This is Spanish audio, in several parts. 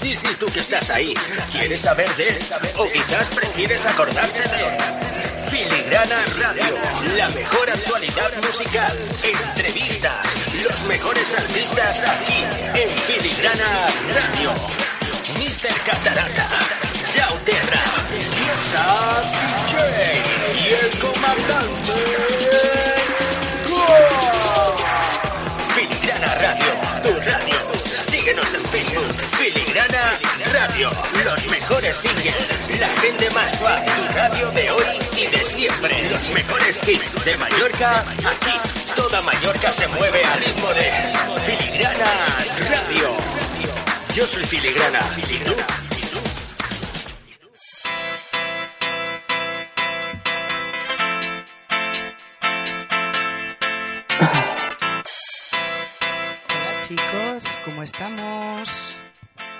Sí, sí, tú que estás ahí. ¿Quieres saber de? O quizás prefieres acordarte de. Filigrana Radio, la mejor actualidad musical, entrevistas, los mejores artistas aquí en Filigrana Radio. Mr. Catarata, Yao Terra, Diosa DJ y el comandante. Facebook, Filigrana Radio. Los mejores singles, la gente más fan, tu radio de hoy y de siempre. Los mejores hits de Mallorca, aquí. Toda Mallorca se mueve al ritmo de Filigrana Radio. Yo soy Filigrana. ¿Y estamos?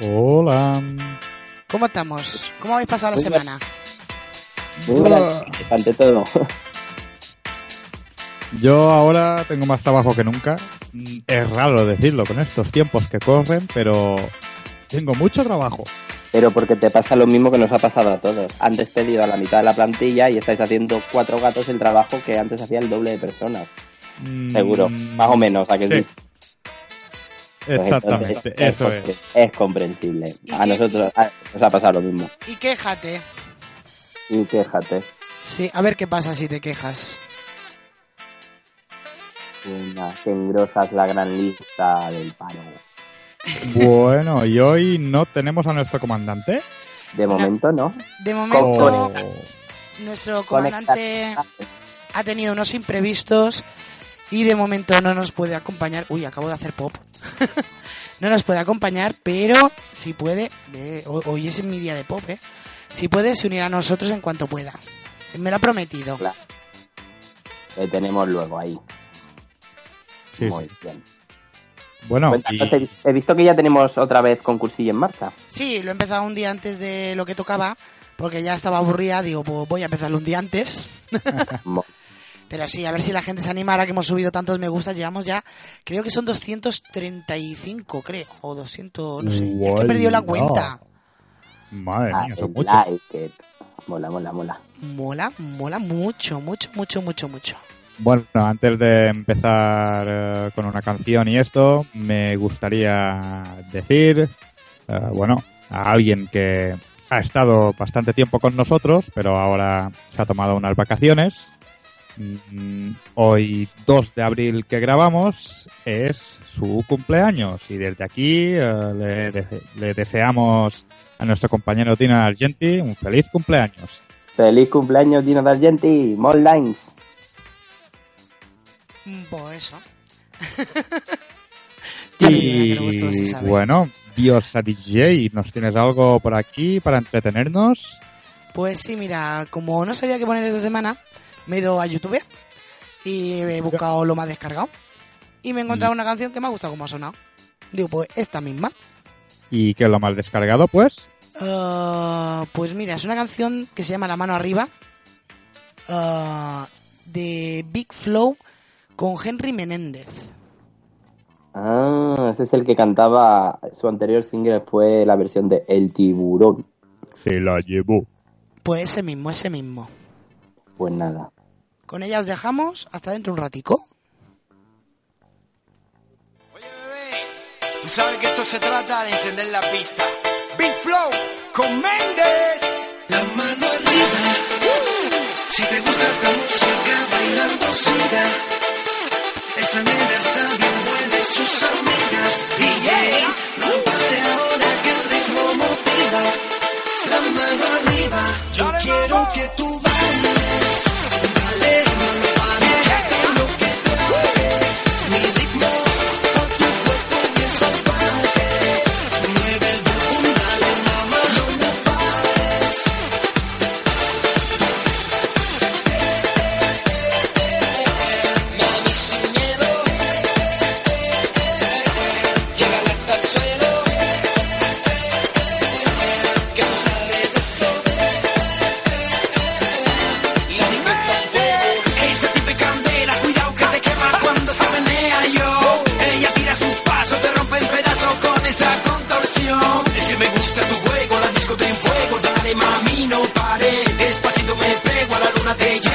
Hola. ¿Cómo estamos? ¿Cómo habéis pasado la Muy semana? Muy buenas, ante todo. Yo ahora tengo más trabajo que nunca. Mm, Es raro decirlo con estos tiempos que corren, pero tengo mucho trabajo. Pero porque te pasa lo mismo que nos ha pasado a todos. Han despedido a la mitad de la plantilla y estáis haciendo cuatro gatos el trabajo que antes hacía el doble de personas. Mm, Seguro. Más o menos, ¿a que sí? Sí, Pues exactamente. entonces, Eso es, es. es comprensible. ¿Y A qué- nosotros a- nos ha pasado lo mismo. Y quéjate. Y quéjate. Sí, a ver qué pasa si te quejas. Venga, que engrosas la gran lista del paro. Bueno, y hoy no tenemos a nuestro comandante. De momento, ¿no? De momento, nuestro comandante ha tenido unos imprevistos y de momento no nos puede acompañar. Uy, acabo de hacer pop. no nos puede acompañar, pero si puede, eh, ho- hoy es mi día de pop, ¿eh? Si puede, se unirá a nosotros en cuanto pueda. Me lo ha prometido. Claro. Le tenemos luego ahí. Sí, Muy bien. Bueno, Cuéntanos, y- he visto que ya tenemos otra vez concursillo en marcha. Sí, lo he empezado un día antes de lo que tocaba, porque ya estaba aburrida. Digo, pues voy a empezarlo un día antes. Pero sí, a ver si la gente se animara, que hemos subido tantos me gusta. Llevamos ya, creo que son 235, creo. O 200, no sé. Es que he perdido la cuenta. madre mía, son muchos. like. Mola, mola, mola. Mola, mola mucho, mucho, mucho, mucho, mucho. Bueno, antes de empezar eh, con una canción y esto, me gustaría decir, eh, bueno, a alguien que ha estado bastante tiempo con nosotros, pero ahora se ha tomado unas vacaciones. Mm, Hoy, 2 de abril que grabamos, es su cumpleaños y desde aquí eh, le, de- le deseamos a nuestro compañero Tina Argenti un feliz cumpleaños. Feliz cumpleaños, Dino D'Argenti. More lines. Pues eso. Y bueno, Diosa DJ, ¿nos tienes algo por aquí para entretenernos? Pues sí, mira, como no sabía qué poner esta semana, me he ido a YouTube y he buscado lo más descargado. Y me he encontrado una canción que me ha gustado como ha sonado. Digo, pues esta misma. ¿Y qué es lo mal descargado, pues? Ah, pues mira, es una canción que se llama La mano arriba ah, de Big Flow con Henry Menéndez. Ah, ese es el que cantaba. Su anterior single fue la versión de El Tiburón. Se la llevó. Pues ese mismo, ese mismo. Pues nada. Con ella os dejamos hasta dentro un ratico. Oye, bebé, tú sabes que esto se trata de encender la pista. Big Flow con Méndez. La mano arriba. Si te gusta esta música, bailando siga. Esa nena está bien buena y sus amigas. DJ, no pare ahora que el ritmo motiva. La mano arriba. Yo Dale, quiero mamá. que tú y no paré. Despacito me pego a la luna, te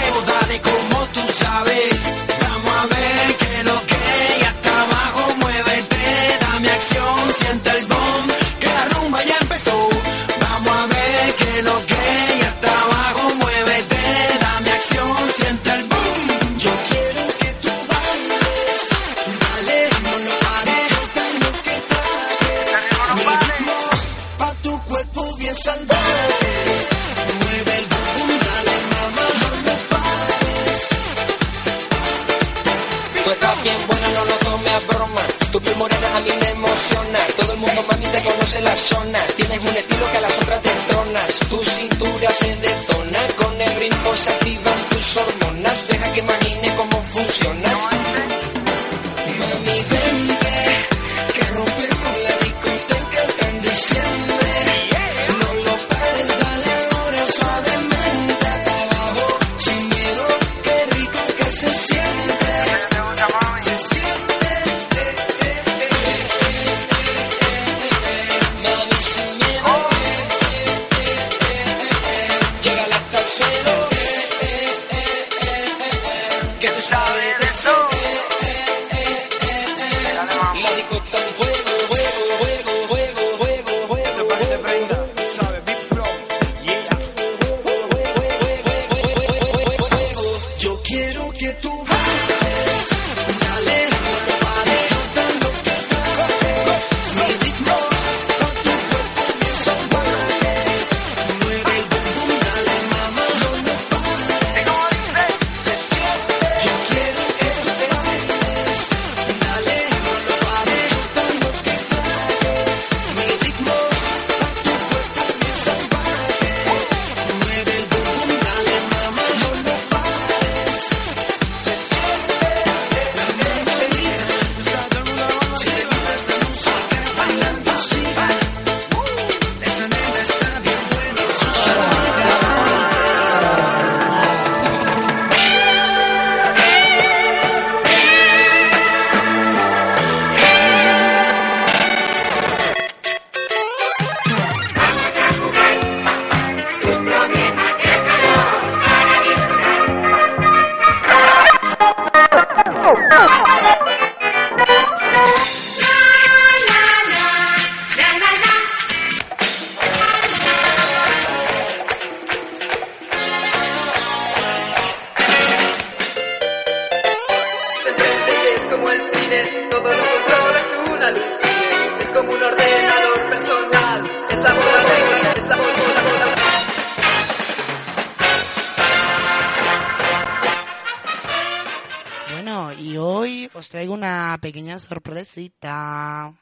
sorpresita.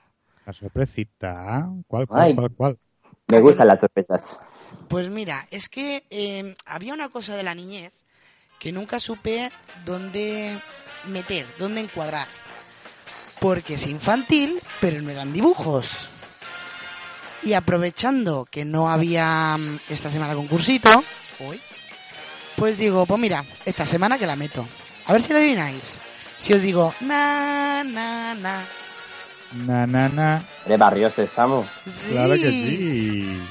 La sorpresita. ¿Cuál, cuál, Ay. cuál, cuál? Me gustan las sorpresas. Pues mira, es que eh, había una cosa de la niñez que nunca supe dónde meter, dónde encuadrar. Porque es infantil, pero no eran dibujos. Y aprovechando que no había mm, esta semana concursito, hoy, pues digo, pues mira, esta semana que la meto. A ver si la adivináis. Si os digo, na, na, na. Na, na, na. De Barrio Sésamo. Sí. Claro que sí.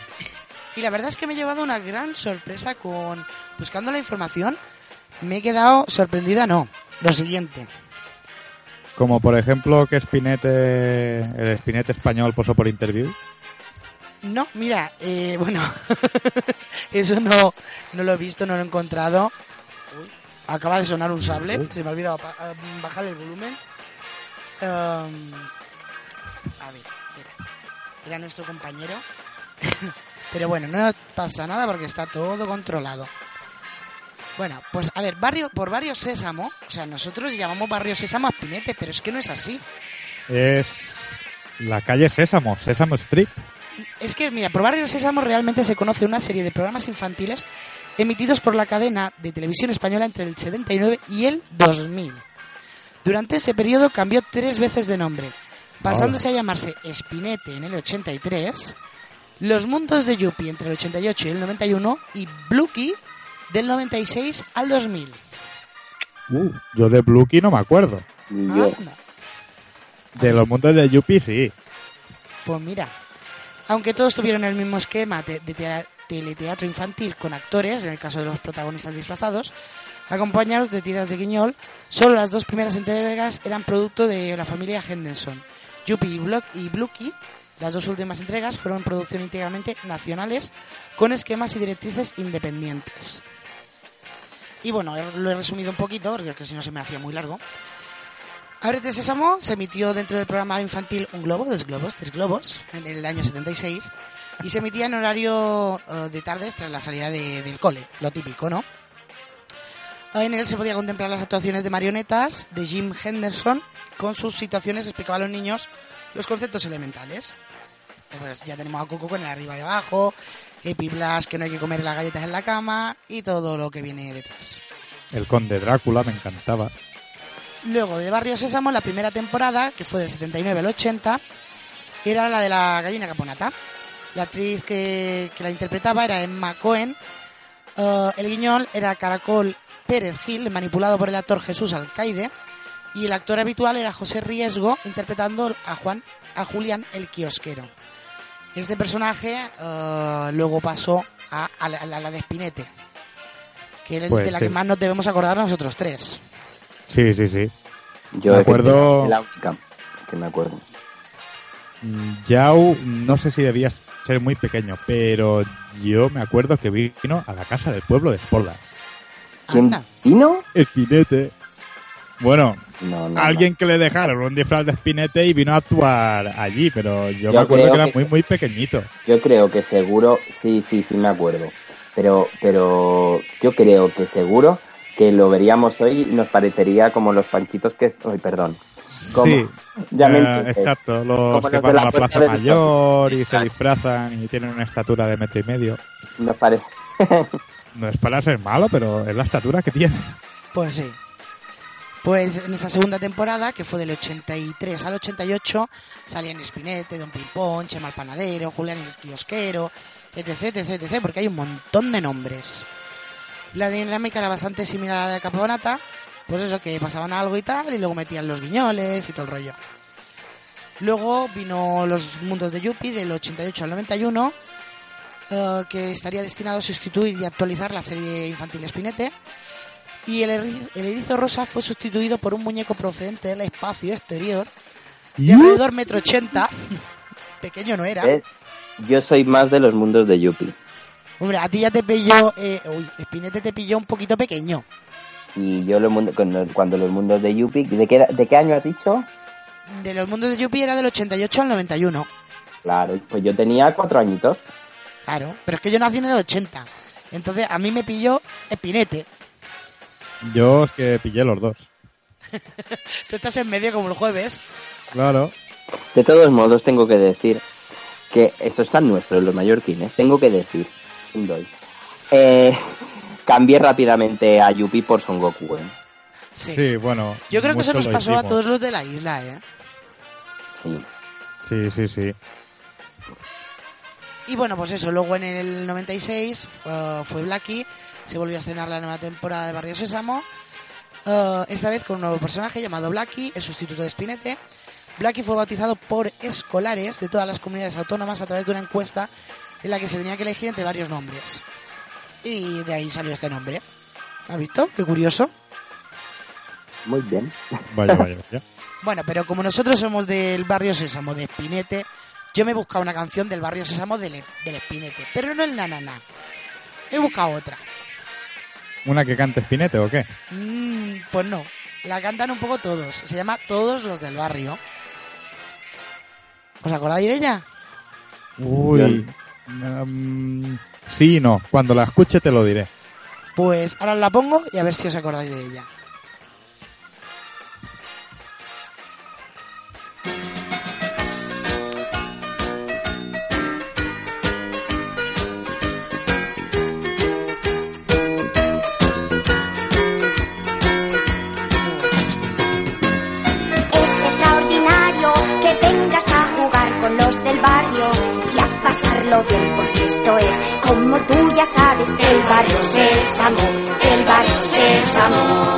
Y la verdad es que me he llevado una gran sorpresa con buscando la información. Me he quedado sorprendida, no. Lo siguiente. Como por ejemplo que Spinete, el Spinete español posó por interview. No, mira, eh, bueno, eso no, no lo he visto, no lo he encontrado. Acaba de sonar un sable, se me ha olvidado ah, bajar el volumen. Um, a ver, espera. era nuestro compañero. Pero bueno, no nos pasa nada porque está todo controlado. Bueno, pues a ver, barrio, por barrio Sésamo, o sea, nosotros llamamos barrio Sésamo a Spinete, pero es que no es así. Es la calle Sésamo, Sésamo Street. Es que, mira, por Barrio Sésamo realmente se conoce una serie de programas infantiles emitidos por la cadena de televisión española entre el 79 y el 2000. Durante ese periodo cambió tres veces de nombre, pasándose a llamarse Spinete en el 83, Los Mundos de Yuppie entre el 88 y el 91 y Bluky del 96 al 2000. Uh, yo de Bluky no me acuerdo. Yo. Anda. De los mundos de Yuppie sí. Pues mira, aunque todos tuvieron el mismo esquema de, de teleteatro infantil con actores, en el caso de los protagonistas disfrazados, acompañados de tiras de guiñol, solo las dos primeras entregas eran producto de la familia Henderson. Yuppie y, Block y Bluky, las dos últimas entregas fueron producción íntegramente nacionales con esquemas y directrices independientes. Y bueno, lo he resumido un poquito, porque es que si no se me hacía muy largo. Ábrete Sésamo se emitió dentro del programa infantil Un Globo, Dos Globos, Tres Globos, en el año 76, y se emitía en horario eh, de tardes tras la salida de- del cole, lo típico, ¿no? En él se podía contemplar las actuaciones de marionetas de Jim Henderson. Con sus situaciones explicaba a los niños los conceptos elementales. Pues ya tenemos a Coco con el arriba y abajo, Epi que no hay que comer las galletas en la cama y todo lo que viene detrás. El conde Drácula me encantaba. Luego de Barrio Sésamo, la primera temporada, que fue del 79 al 80, era la de la gallina caponata. La actriz que, que la interpretaba era Emma Cohen. Uh, el guiñol era Caracol Pérez Gil, manipulado por el actor Jesús Alcaide. Y el actor habitual era José Riesgo, interpretando a Juan, a Julián el Kiosquero. Este personaje uh, luego pasó a, a, la, a, la, de Spinete, que es Pues de la sí. que más nos debemos acordar nosotros tres. Sí, sí, sí. Yo Me acuerdo- que me acuerdo. Yao, no sé si debía ser muy pequeño, pero yo me acuerdo que vino a la casa del pueblo de Esporlas. ¿Quién vino? Espinete. Bueno, No, no. alguien que le dejaron un disfraz de Espinete y vino a actuar allí, pero yo, Yo me acuerdo que era que- muy, muy pequeñito. Yo creo que seguro, sí, sí, sí me acuerdo. Pero, pero yo creo que seguro que lo veríamos hoy y nos parecería como los panchitos que... Ay, perdón. Como- Sí, ya me eh, exacto. Los que los van a la Plaza Mayor y se disfrazan y tienen una estatura de metro y medio. Nos parece... No es para ser malo, pero es la estatura que tiene. Pues sí. Pues en esta segunda temporada, que fue del 83 al 88, salían Spinete, Don Pimpón, Chema el Panadero, Julián el Kiosquero, etc, etc, etc, porque hay un montón de nombres. La dinámica era bastante similar a la de Caponata, pues eso, que pasaban algo y tal, y luego metían los guiñoles y todo el rollo. Luego vino Los Mundos de Yuppie del 88 al 91, eh, que estaría destinado a sustituir y actualizar la serie infantil Spinete. Y el erizo, el erizo rosa fue sustituido por un muñeco procedente del espacio exterior de alrededor metro ochenta. Pequeño no era. ¿Ves? Yo soy más de los mundos de Yuppie. Hombre, a ti ya te pilló, eh, uy, Spinete te pilló un poquito pequeño. Y yo los mundos, cuando, cuando los mundos de Yuppie... ¿De qué, ¿De qué año has dicho? De los mundos de Yuppie era del 88 al 91. Claro, pues yo tenía cuatro añitos. Claro, pero es que yo nací en el 80. Entonces a mí me pilló Spinete. Yo es que pillé los dos. Tú estás en medio como el jueves. Claro. De todos modos, tengo que decir que esto es tan nuestro, los mallorquines. Tengo que decir, un doy. Eh, cambié rápidamente a Yuppie por Son Goku. ¿eh? Sí. Sí, bueno. Yo creo que eso nos pasó a todos los de la isla, ¿eh? Sí. Sí, sí, sí. Y bueno, pues eso, luego en el 96 uh, fue Blackie, se volvió a estrenar la nueva temporada de Barrio Sésamo, uh, esta vez con un nuevo personaje llamado Blackie, el sustituto de Spinete. Blackie fue bautizado por escolares de todas las comunidades autónomas a través de una encuesta en la que se tenía que elegir entre varios nombres. Y de ahí salió este nombre. ¿Has visto? Qué curioso. Muy bien. Vaya, vaya, vaya. Bueno, pero como nosotros somos del barrio Sésamo de Espinete, yo me he buscado una canción del barrio Sésamo del, del Espinete, pero no el nanana. He buscado otra. ¿Una que cante Espinete o qué? Mm, pues no, la cantan un poco todos. Se llama Todos los del barrio. ¿Os acordáis de ella? Uy. Sí y no. Cuando la escuche te lo diré. Pues ahora la pongo y a ver si os acordáis de ella. Bien porque esto es, como tú ya sabes, el barrio Sésamo, el barrio Sésamo.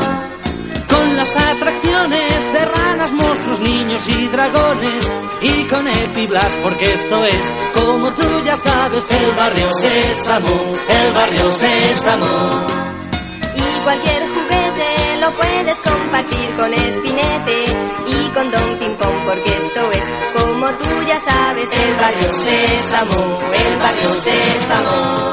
Con las atracciones de ranas, monstruos, niños y dragones. Y con Epiblas, porque esto es, como tú ya sabes, el barrio Sésamo, el barrio Sésamo. Y cualquier juguete lo puedes compartir con Espinete y con Don Pimpón porque como tú ya sabes, el barrio Sésamo, el barrio Sésamo.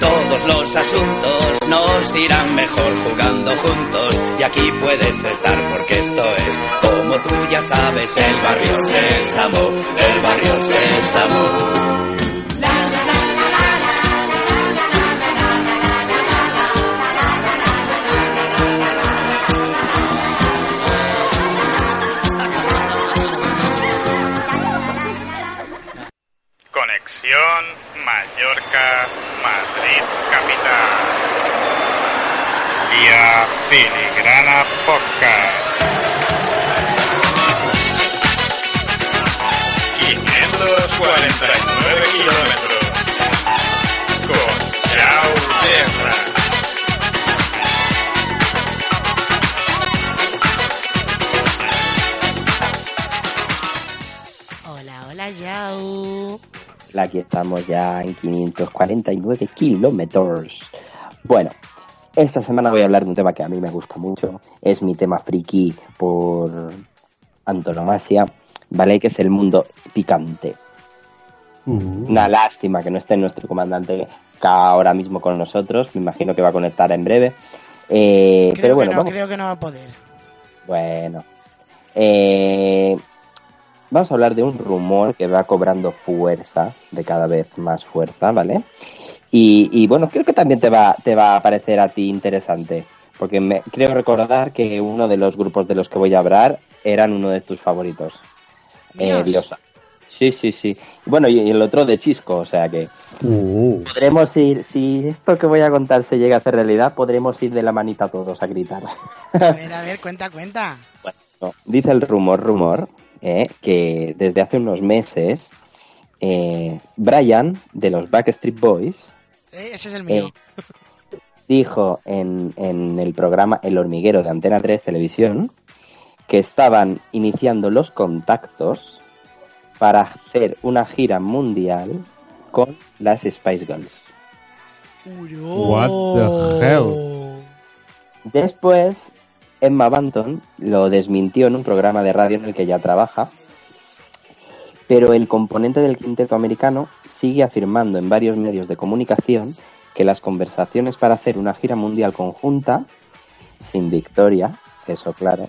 Todos los asuntos nos irán mejor jugando juntos y aquí puedes estar porque esto es, como tú ya sabes, el barrio Sésamo, el barrio Sésamo. Mallorca-Madrid Capital. Vía Filigrana Podcast. 549 kilómetros. Con Chao Aquí estamos ya en 549 kilómetros. Bueno, esta semana voy a hablar de un tema que a mí me gusta mucho. Es mi tema friki por antonomasia, ¿vale? Que es el mundo picante. Una lástima que no esté nuestro comandante K ahora mismo con nosotros. Me imagino que va a conectar en breve. Eh, Creo pero bueno, que no, vamos- creo que no va a poder. Bueno. Eh, vamos a hablar de un rumor que va cobrando fuerza, de cada vez más fuerza, ¿vale? Y, y bueno, creo que también te va, te va a parecer a ti interesante, porque me, creo recordar que uno de los grupos de los que voy a hablar eran uno de tus favoritos. Eh. Sí, sí, sí. Bueno, y, y el otro de Chisco, o sea que podremos ir, si esto que voy a contar se llega a hacer realidad, podremos ir de la manita todos a gritar. A ver, a ver, cuenta, cuenta. No, dice el rumor, rumor, eh, que desde hace unos meses eh, Brian de los Backstreet Boys Eh, ese es el mío. dijo en, en el programa El Hormiguero de Antena 3 Televisión que estaban iniciando los contactos para hacer una gira mundial con las Spice Girls. What the hell? Después, Emma Banton lo desmintió en un programa de radio en el que ya trabaja, pero el componente del quinteto americano sigue afirmando en varios medios de comunicación que las conversaciones para hacer una gira mundial conjunta, sin victoria, eso claro,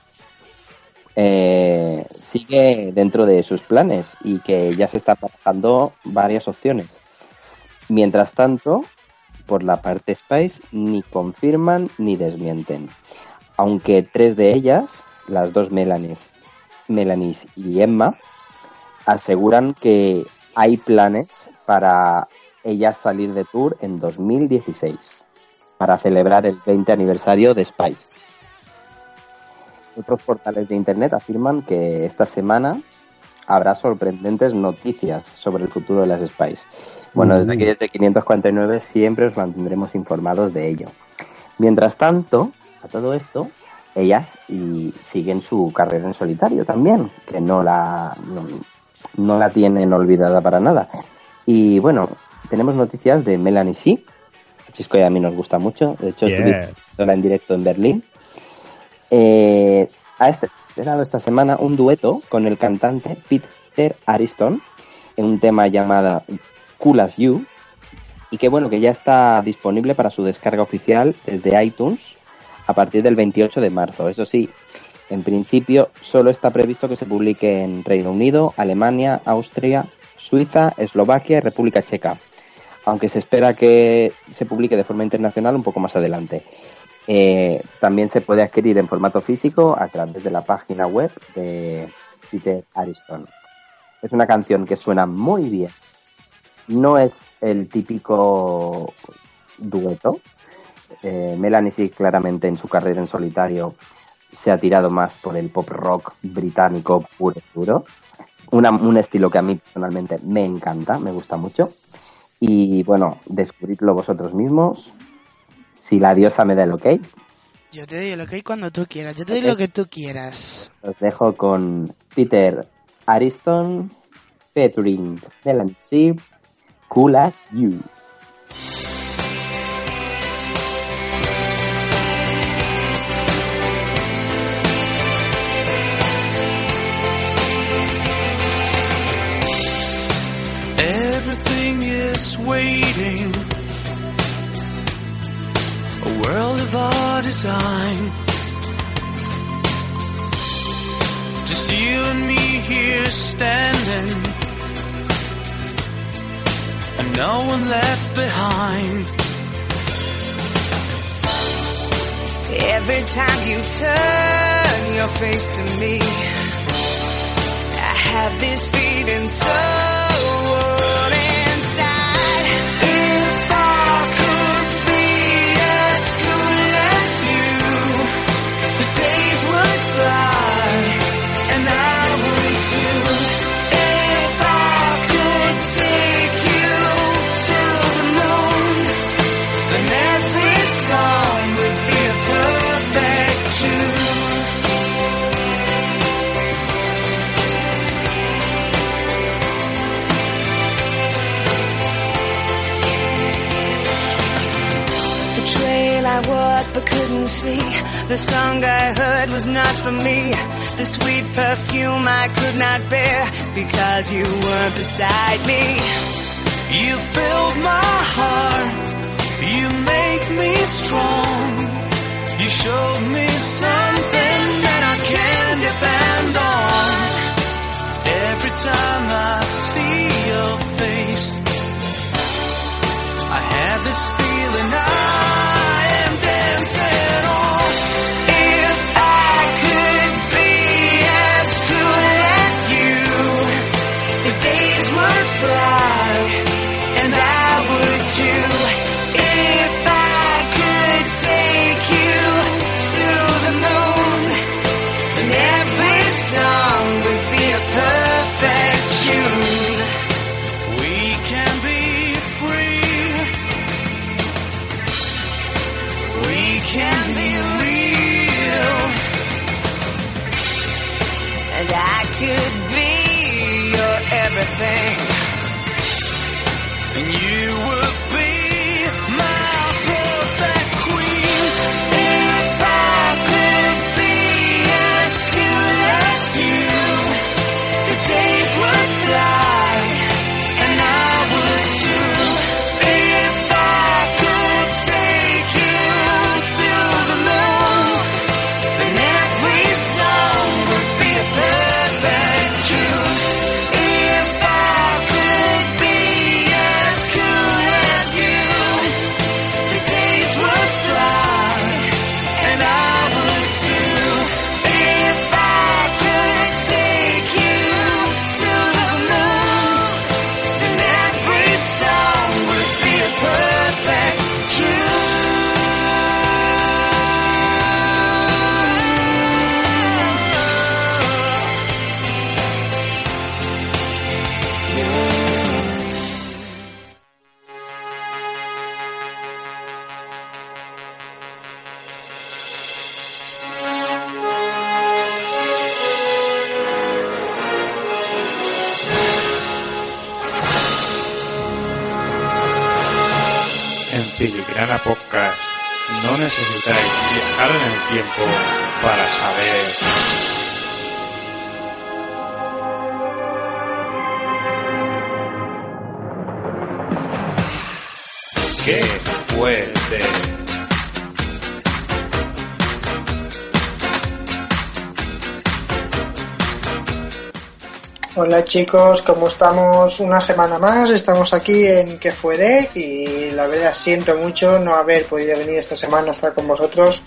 eh, sigue dentro de sus planes y que ya se están trabajando varias opciones. Mientras tanto, por la parte Spice ni confirman ni desmienten. Aunque tres de ellas, las dos Melanis, Melanis y Emma, aseguran que hay planes para ellas salir de tour en 2016 para celebrar el 20 aniversario de Spice. Otros portales de internet afirman que esta semana habrá sorprendentes noticias sobre el futuro de las Spice. Bueno, desde aquí, desde 549, siempre os mantendremos informados de ello. Mientras tanto, a todo esto, ellas y siguen su carrera en solitario también, que no la, no, no la tienen olvidada para nada. Y bueno, tenemos noticias de Melanie C. Chisco y a mí nos gusta mucho. De hecho, Yes. en directo en Berlín. Eh, ha estrenado esta semana un dueto con el cantante Peter Ariston en un tema llamado Cool as You y que bueno que ya está disponible para su descarga oficial desde iTunes a partir del 28 de marzo. Eso sí, en principio solo está previsto que se publique en Reino Unido, Alemania, Austria, Suiza, Eslovaquia y República Checa, aunque se espera que se publique de forma internacional un poco más adelante. Eh, también se puede adquirir en formato físico a través de la página web de Peter Ariston. Es una canción que suena muy bien. No es el típico dueto. Eh, Melanie sí claramente en su carrera en solitario se ha tirado más por el pop rock británico puro y duro. Una- un estilo que a mí personalmente me encanta, me gusta mucho. Y bueno, descubridlo vosotros mismos. Si la diosa me da el ok, Yo te doy lo que hay cuando tú quieras. Yo te doy Ok. lo que tú quieras. os dejo con Peter Ariston, featuring Melanie C, Cool as You. Waiting. A world of our design. Just you and me here standing. And no one left behind. Every time you turn your face to me, I have this feeling so see. The song I heard was not for me. The sweet perfume I could not bear because you weren't beside me. You filled my heart. You make me strong. You showed me something that I can depend on. Every time I see your face, I have this feeling I dancing chicos, ¿cómo estamos? Una semana más, estamos aquí en Que fue de y la verdad siento mucho no haber podido venir esta semana a estar con vosotros,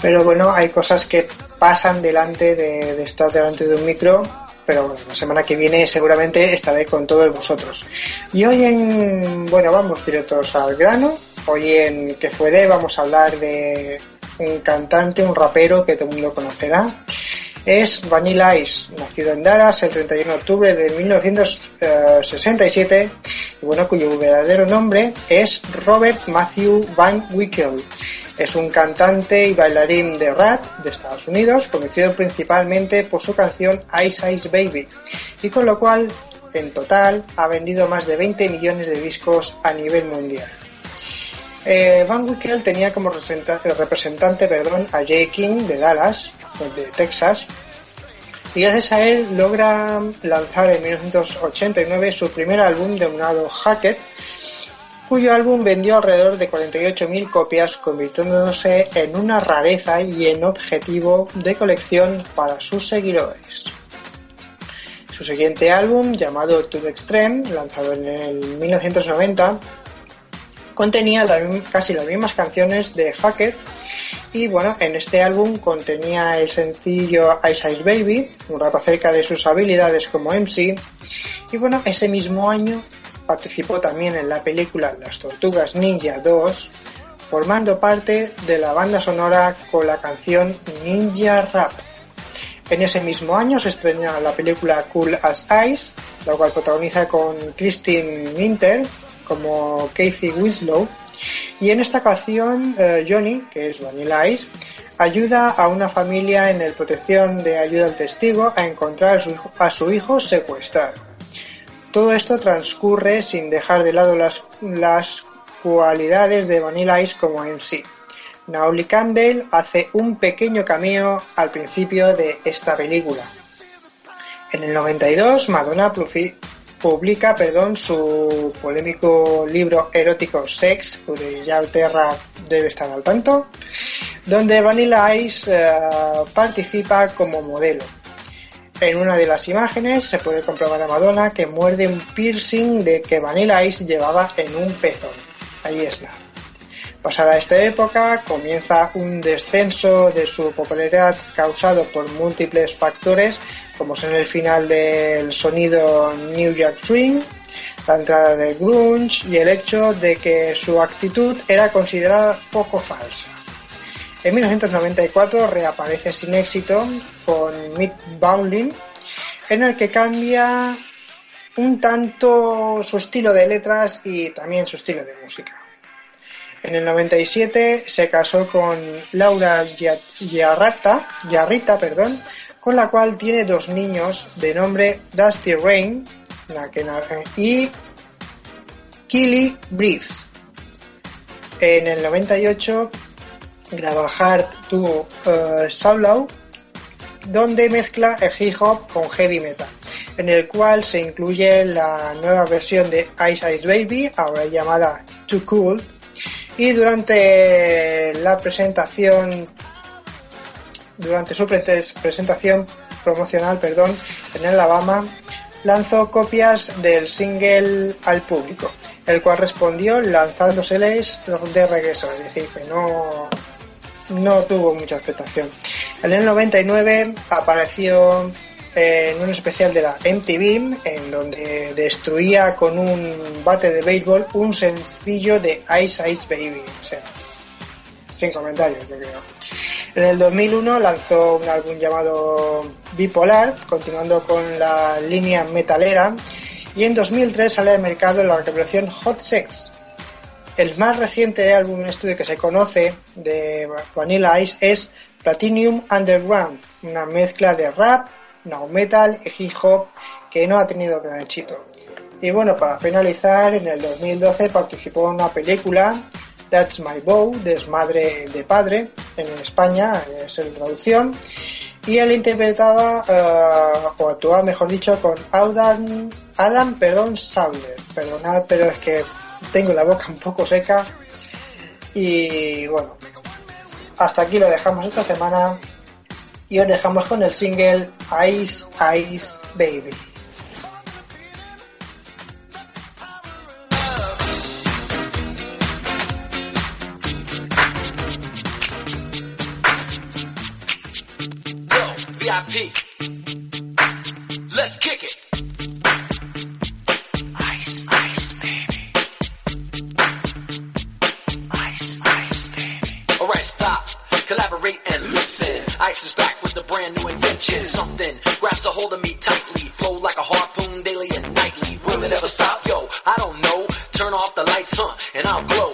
pero bueno, hay cosas que pasan delante de, de estar delante de un micro, pero bueno, la semana que viene seguramente estaré con todos vosotros. Y hoy en, bueno, vamos directos al grano, hoy en Que fue de vamos a hablar de un cantante, un rapero que todo el mundo conocerá es Vanilla Ice, nacido en Dallas el 31 de octubre de 1967 y bueno, cuyo verdadero nombre es Robert Matthew Van Wickle. Es un cantante y bailarín de rap de Estados Unidos, conocido principalmente por su canción Ice Ice Baby, y con lo cual, en total, ha vendido más de 20 millones de discos a nivel mundial. Eh, Van Wickle tenía como representante, representante perdón, a Jay King de Dallas, de Texas, y gracias a él logra lanzar en 1989 su primer álbum denominado Hackett, cuyo álbum vendió alrededor de 48.000 copias, convirtiéndose en una rareza y en objetivo de colección para sus seguidores. Su siguiente álbum, llamado To the Extreme, lanzado en el 1990, contenía casi las mismas canciones de Hackett y bueno, en este álbum contenía el sencillo Ice Ice Baby, un rap acerca de sus habilidades como MC. Y bueno, ese mismo año participó también en la película Las Tortugas Ninja 2, formando parte de la banda sonora con la canción Ninja Rap. En ese mismo año se estrena la película Cool as Ice, la cual protagoniza con Christine Minter como Casey Winslow y en esta ocasión, eh, Johnny, que es Vanilla Ice, ayuda a una familia en el protección de ayuda al testigo a encontrar a su hijo, secuestrado. Todo esto transcurre sin dejar de lado las, las cualidades de Vanilla Ice como MC. Naomi Campbell hace un pequeño cameo al principio de esta película. En el 92, Madonna publica perdón, su polémico libro erótico Sex, que ya Terra debe estar al tanto, donde Vanilla Ice eh, participa como modelo. En una de las imágenes se puede comprobar a Madonna que muerde un piercing de que Vanilla Ice llevaba en un pezón. Ahí está. Pasada esta época, comienza un descenso de su popularidad causado por múltiples factores, como son el final del sonido New York Swing, la entrada de grunge y el hecho de que su actitud era considerada poco falsa. En 1994 reaparece sin éxito con Meet Bowling, en el que cambia un tanto su estilo de letras y también su estilo de música. En el 97 se casó con Laura Yarrata, Yarrita, perdón, con la cual tiene dos niños de nombre Dusty Rain y Killy Breeze. En el 98 graba Hard to uh, donde mezcla el hip hop con heavy metal, en el cual se incluye la nueva versión de Ice Ice Baby, ahora llamada Too Cool, y durante la presentación durante su presentación promocional perdón, en Alabama lanzó copias del single al público, el cual respondió lanzándoseles de regreso, es decir, que no, no tuvo mucha expectación. En el 99 apareció en un especial de la MTV en donde destruía con un bate de béisbol un sencillo de Ice Ice Baby. O sea, sin comentarios, yo creo. En el 2001 lanzó un álbum llamado Bipolar, continuando con la línea metalera, y en 2003 sale al mercado la revelación Hot Sex. El más reciente álbum en estudio que se conoce de Vanilla Ice es Platinum Underground, una mezcla de rap, no metal y hip hop que no ha tenido gran éxito. Y bueno, para finalizar, en el 2012 participó en una película, That's My Bow, Desmadre de Padre, en España, es en traducción, y él interpretaba, eh, o actuaba mejor dicho, con Adam, Adam perdón, Sauler. Perdonad, pero es que tengo la boca un poco seca. Y bueno, hasta aquí lo dejamos esta semana y os dejamos con el single Ice Ice Baby. Let's kick it. Ice, ice, baby. Ice, ice, baby. Alright, stop. Collaborate and listen. Ice is back with a brand new invention. Something grabs a hold of me tightly. Flow like a harpoon daily and nightly. Will it ever stop? Yo, I don't know. Turn off the lights, huh? And I'll glow.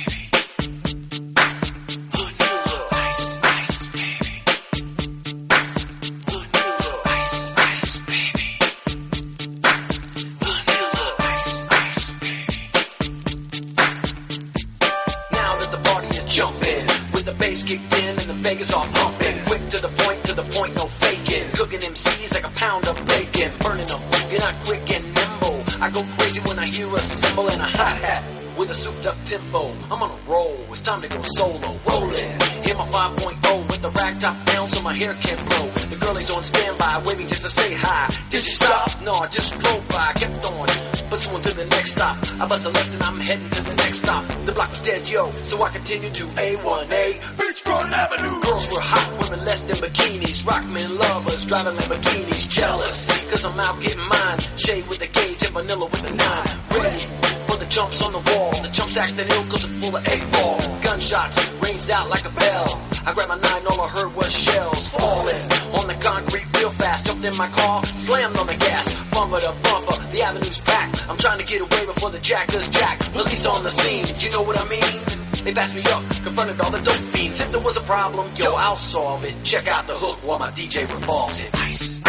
In all pumping, quick to the point, to the point, no faking, cooking MCs like a pound of bacon, burning them. You're not quick and nimble. I go crazy when I hear a cymbal and a hi hat. With a souped up tempo, I'm on a roll. It's time to go solo, rolling. Hit my 5.0 with the rack top down so my hair can blow. The girlie's on standby, waiting just to stay high. Did you stop? No, I just drove by, kept on. Pursuing to the next stop. I bust a left and I'm heading to the next stop. The block was dead, yo, so I continue to A1A. Beachfront Avenue. Girls were hot, women less than bikinis. Rockmen lovers, driving Lamborghinis. Jealous, cause I'm out getting mine. Shade with the gauge and vanilla with the nine. Ready for the jumps on the wall. The jumps acting ill cause it's full of eight ball. Gunshots ranged out like a bell. I grabbed my nine, all I heard was shells falling on the concrete real fast. Jumped in my car, slammed on the gas, bumper to bumper. The avenue's packed. I'm trying to get away before the jackers jack. Police on the scene, you know what I mean? They passed me up, confronted all the dope fiends. If there was a problem, yo, I'll solve it. Check out the hook while my DJ revolves it. Ice,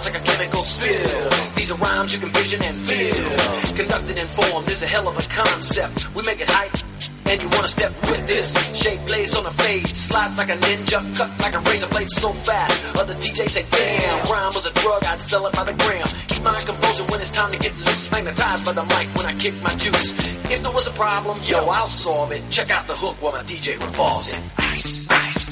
style's like a chemical spill. These are rhymes you can vision and feel. Conducted and formed is a hell of a concept. We make it hype. And you wanna step with this Shape blaze on a fade Slice like a ninja Cut like a razor blade so fast Other DJs say damn Rhyme was a drug I'd sell it by the gram Keep my composure when it's time to get loose Magnetized by the mic when I kick my juice If there was a problem, yo, I'll solve it Check out the hook while my DJ revolves it Ice, ice,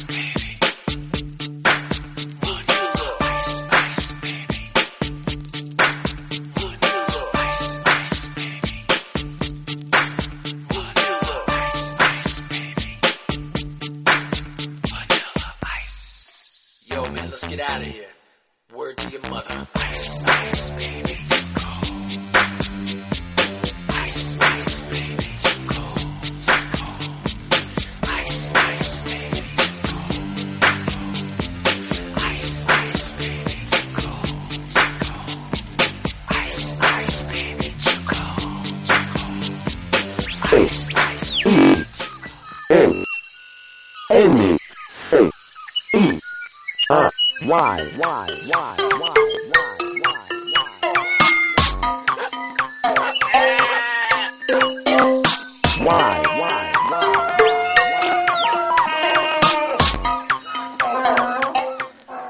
R Y Y Y Y Y Y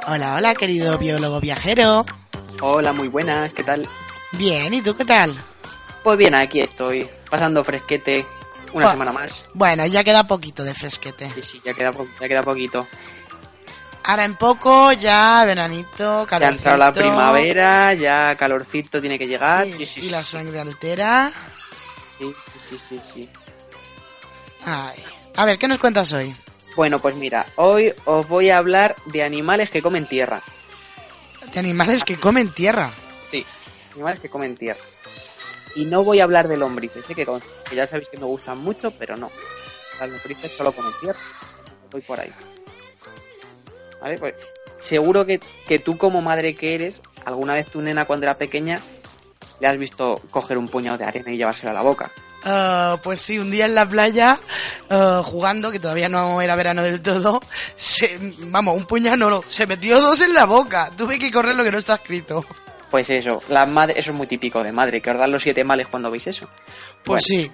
Hola, hola, querido biólogo viajero. Hola, muy buenas, ¿qué tal? Bien, ¿y tú qué tal? Pues bien, aquí estoy, pasando fresquete una Buah. semana más. Bueno, ya queda poquito de fresquete. Sí, sí, ya queda, po- ya queda poquito. Ahora en poco, ya veranito, Ya ha calorcito. entrado la primavera, ya calorcito tiene que llegar. Y, Sí, sí, y sí, la sangre altera. sí, sí, sí, sí. Ay. A ver, ¿qué nos cuentas hoy? Bueno, pues mira, hoy os voy a hablar de animales que comen tierra. De animales que comen tierra. Sí, animales que comen tierra. Y no voy a hablar de lombrices, ¿eh? que, que ya sabéis que me gustan mucho, pero no. Las lombrices solo comen tierra. Voy por ahí. ¿Vale? Pues seguro que, que tú como madre que eres, alguna vez tu nena cuando era pequeña, le has visto coger un puñado de arena y llevárselo a la boca. Ah, pues sí, un día en la playa, ah, jugando, que todavía no era verano del todo, se, vamos, un no, se metió dos en la boca. Tuve que correr lo que no está escrito. Pues eso, la madre, eso es muy típico de madre, que os dan los siete males cuando veis eso. Pues Bueno, sí.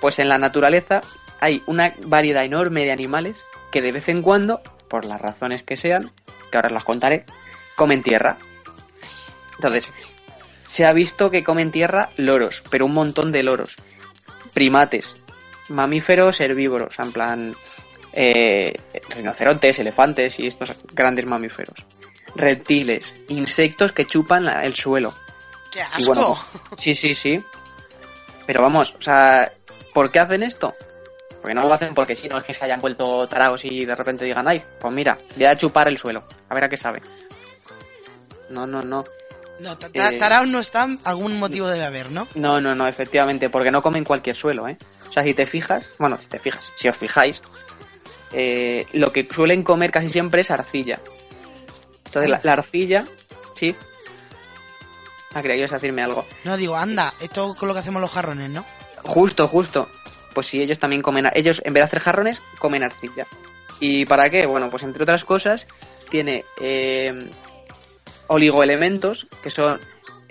Pues en la naturaleza hay una variedad enorme de animales que de vez en cuando, por las razones que sean, que ahora las contaré, comen tierra. Entonces, se ha visto que comen tierra loros, pero un montón de loros. Primates, mamíferos herbívoros, en plan eh, rinocerontes, elefantes y estos grandes mamíferos. Reptiles, insectos que chupan la- el suelo. ¡Qué asco! bueno, sí, sí, sí. Pero vamos, o sea, ¿por qué hacen esto? Porque no lo hacen porque si no es que se hayan vuelto taraos y de repente digan, ay, pues mira, voy a chupar el suelo, a ver a qué sabe. No, no, no. No, Eh, taraos no están, algún motivo debe haber, ¿no? No, no, no, efectivamente, porque no comen cualquier suelo, ¿eh? O sea, si te fijas, bueno, si te fijas, si os fijáis, eh, lo que suelen comer casi siempre es arcilla. Entonces, la, la arcilla, sí. Ah, creía que ibas a decirme algo. No, digo, anda, esto con lo que hacemos los jarrones, ¿no? Justo, justo. Pues sí, ellos también comen. Ellos, en vez de hacer jarrones, comen arcilla. ¿Y para qué? Bueno, pues entre otras cosas, tiene eh, oligoelementos, que son,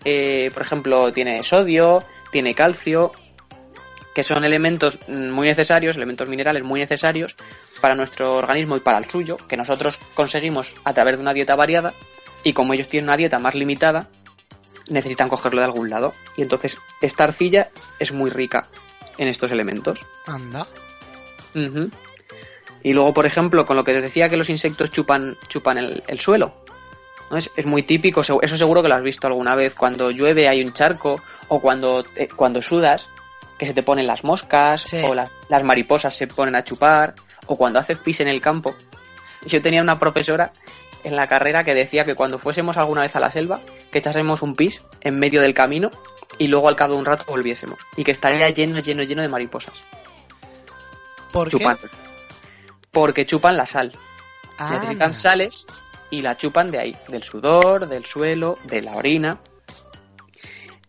eh, por ejemplo, tiene sodio, tiene calcio, que son elementos mm, muy necesarios, elementos minerales muy necesarios para nuestro organismo y para el suyo, que nosotros conseguimos a través de una dieta variada, y como ellos tienen una dieta más limitada, necesitan cogerlo de algún lado. Y entonces esta arcilla es muy rica en estos elementos. Anda. Y luego, por ejemplo, con lo que os decía que los insectos chupan, chupan el, el suelo. ¿no? Es, es muy típico, eso seguro que lo has visto alguna vez. Cuando llueve hay un charco, o cuando, eh, cuando sudas, que se te ponen las moscas, o las, las mariposas se ponen a chupar, o cuando haces pis en el campo. Yo tenía una profesora en la carrera que decía que cuando fuésemos alguna vez a la selva, que echásemos un pis en medio del camino y luego al cabo de un rato volviésemos. Y que estaría lleno, lleno, lleno de mariposas. ¿Por qué? Porque chupan la sal. Ah, Necesitan sales y la chupan de ahí, del sudor, del suelo, de la orina.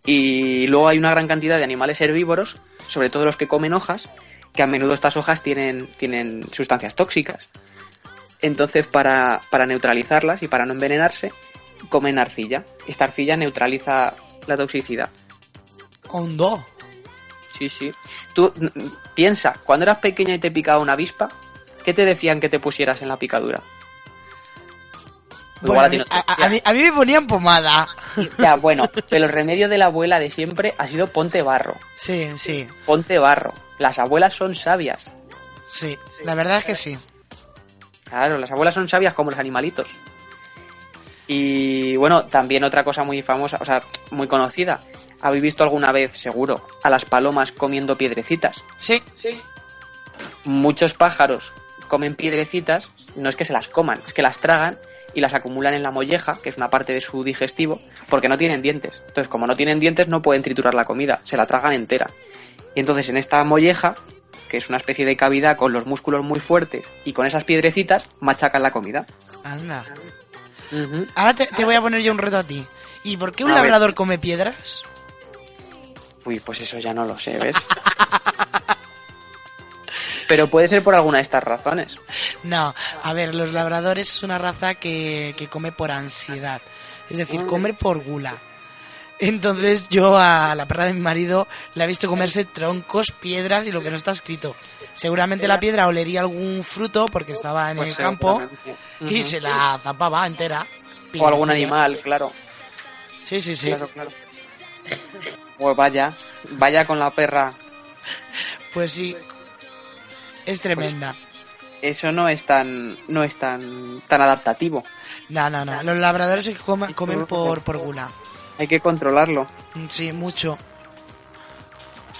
Y luego hay una gran cantidad de animales herbívoros, sobre todo los que comen hojas, que a menudo estas hojas tienen, tienen sustancias tóxicas. Entonces, para, para neutralizarlas y para no envenenarse, comen arcilla. Esta arcilla neutraliza la toxicidad. Hondo. Sí, sí. Tú piensa, cuando eras pequeña y te picaba una avispa, ¿qué te decían que te pusieras en la picadura? Bueno, a, mí, a- a- a mí- a mí me ponían pomada. Ya, bueno, pero el remedio de la abuela de siempre ha sido ponte barro. Sí, sí, Ponte barro. Las abuelas son sabias. sí. La verdad es que sí. Claro, las abuelas son sabias como los animalitos. Y bueno, también otra cosa muy famosa, o sea, muy conocida. ¿Habéis visto alguna vez, seguro, a las palomas comiendo piedrecitas? Sí, sí. Muchos pájaros comen piedrecitas, no es que se las coman, es que las tragan y las acumulan en la molleja, que es una parte de su digestivo, porque no tienen dientes. Entonces, como no tienen dientes, no pueden triturar la comida, se la tragan entera. Y entonces en esta molleja, que es una especie de cavidad con los músculos muy fuertes y con esas piedrecitas, machacan la comida. Anda. Ahora te, te voy a poner yo un reto a ti. ¿Y por qué un A ver. labrador come piedras? Uy, pues eso ya no lo sé, ¿ves? Pero puede ser por alguna de estas razones. No, a ver, los labradores es una raza que, que come por ansiedad. Es decir, come por gula. Entonces yo a la perra de mi marido la he visto comerse troncos, piedras y lo que no está escrito. Seguramente la piedra olería algún fruto porque estaba en Pues el campo y se la zapaba entera. O algún animal, claro. Sí, sí, sí. Claro, claro. Pues vaya, vaya con la perra. Pues sí. Es tremenda. Eso no es tan, no es tan, tan adaptativo. No, no, no. Los labradores se comen, comen por, por gula. Hay que controlarlo. Sí, mucho.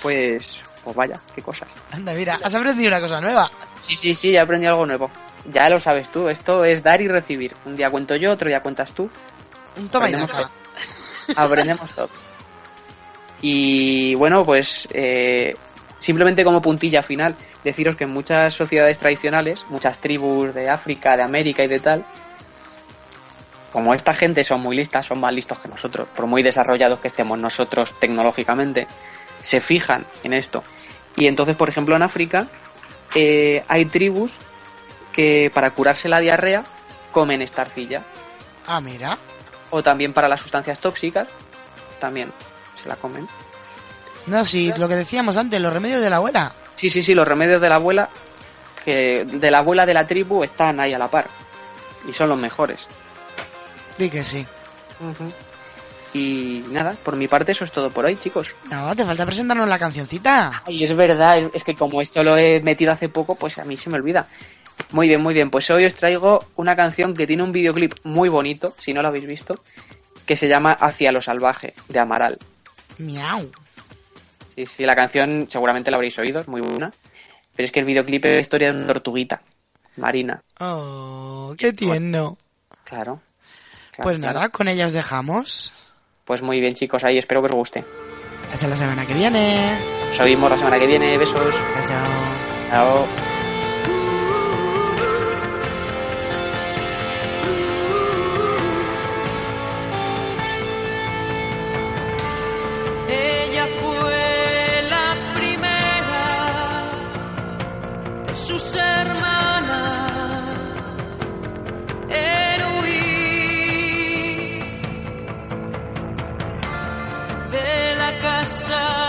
Pues, pues vaya, qué cosas. Anda, mira, has aprendido una cosa nueva. Sí, sí, sí, ya aprendí algo nuevo. Ya lo sabes tú, esto es dar y recibir. Un día cuento yo, otro día cuentas tú. Un toma y Aprendemos daca. todo. Aprendemos todo. Y bueno, pues eh, simplemente como puntilla final, deciros que en muchas sociedades tradicionales, muchas tribus de África, de América y de tal, como esta gente son muy listas, son más listos que nosotros, por muy desarrollados que estemos nosotros tecnológicamente, se fijan en esto. Y entonces, por ejemplo, en África eh, hay tribus que para curarse la diarrea comen esta arcilla. Ah, mira. O también para las sustancias tóxicas, también se la comen. No, sí, lo que decíamos antes, los remedios de la abuela. Sí, sí, sí, los remedios de la abuela, que de la abuela de la tribu están ahí a la par. Y son los mejores. Di que sí. Y nada, por mi parte eso es todo por hoy, chicos. No, te falta presentarnos la cancioncita. Y es verdad, es- es que como esto lo he metido hace poco, pues a mí se me olvida. Muy bien, muy bien. Pues hoy os traigo una canción que tiene un videoclip muy bonito, si no lo habéis visto, que se llama Hacia lo salvaje, de Amaral. Miau. Sí, sí, la canción seguramente la habréis oído, es muy buena. Pero es que el videoclip es la historia de una tortuguita marina. Oh, qué tierno. Claro. Pues claro. nada, con ella os dejamos. Pues muy bien, chicos, ahí espero que os guste. Hasta la semana que viene. Nos oímos la semana que viene. Besos. Chao, chao. Chao. Ella fue la primera de sus hermanas de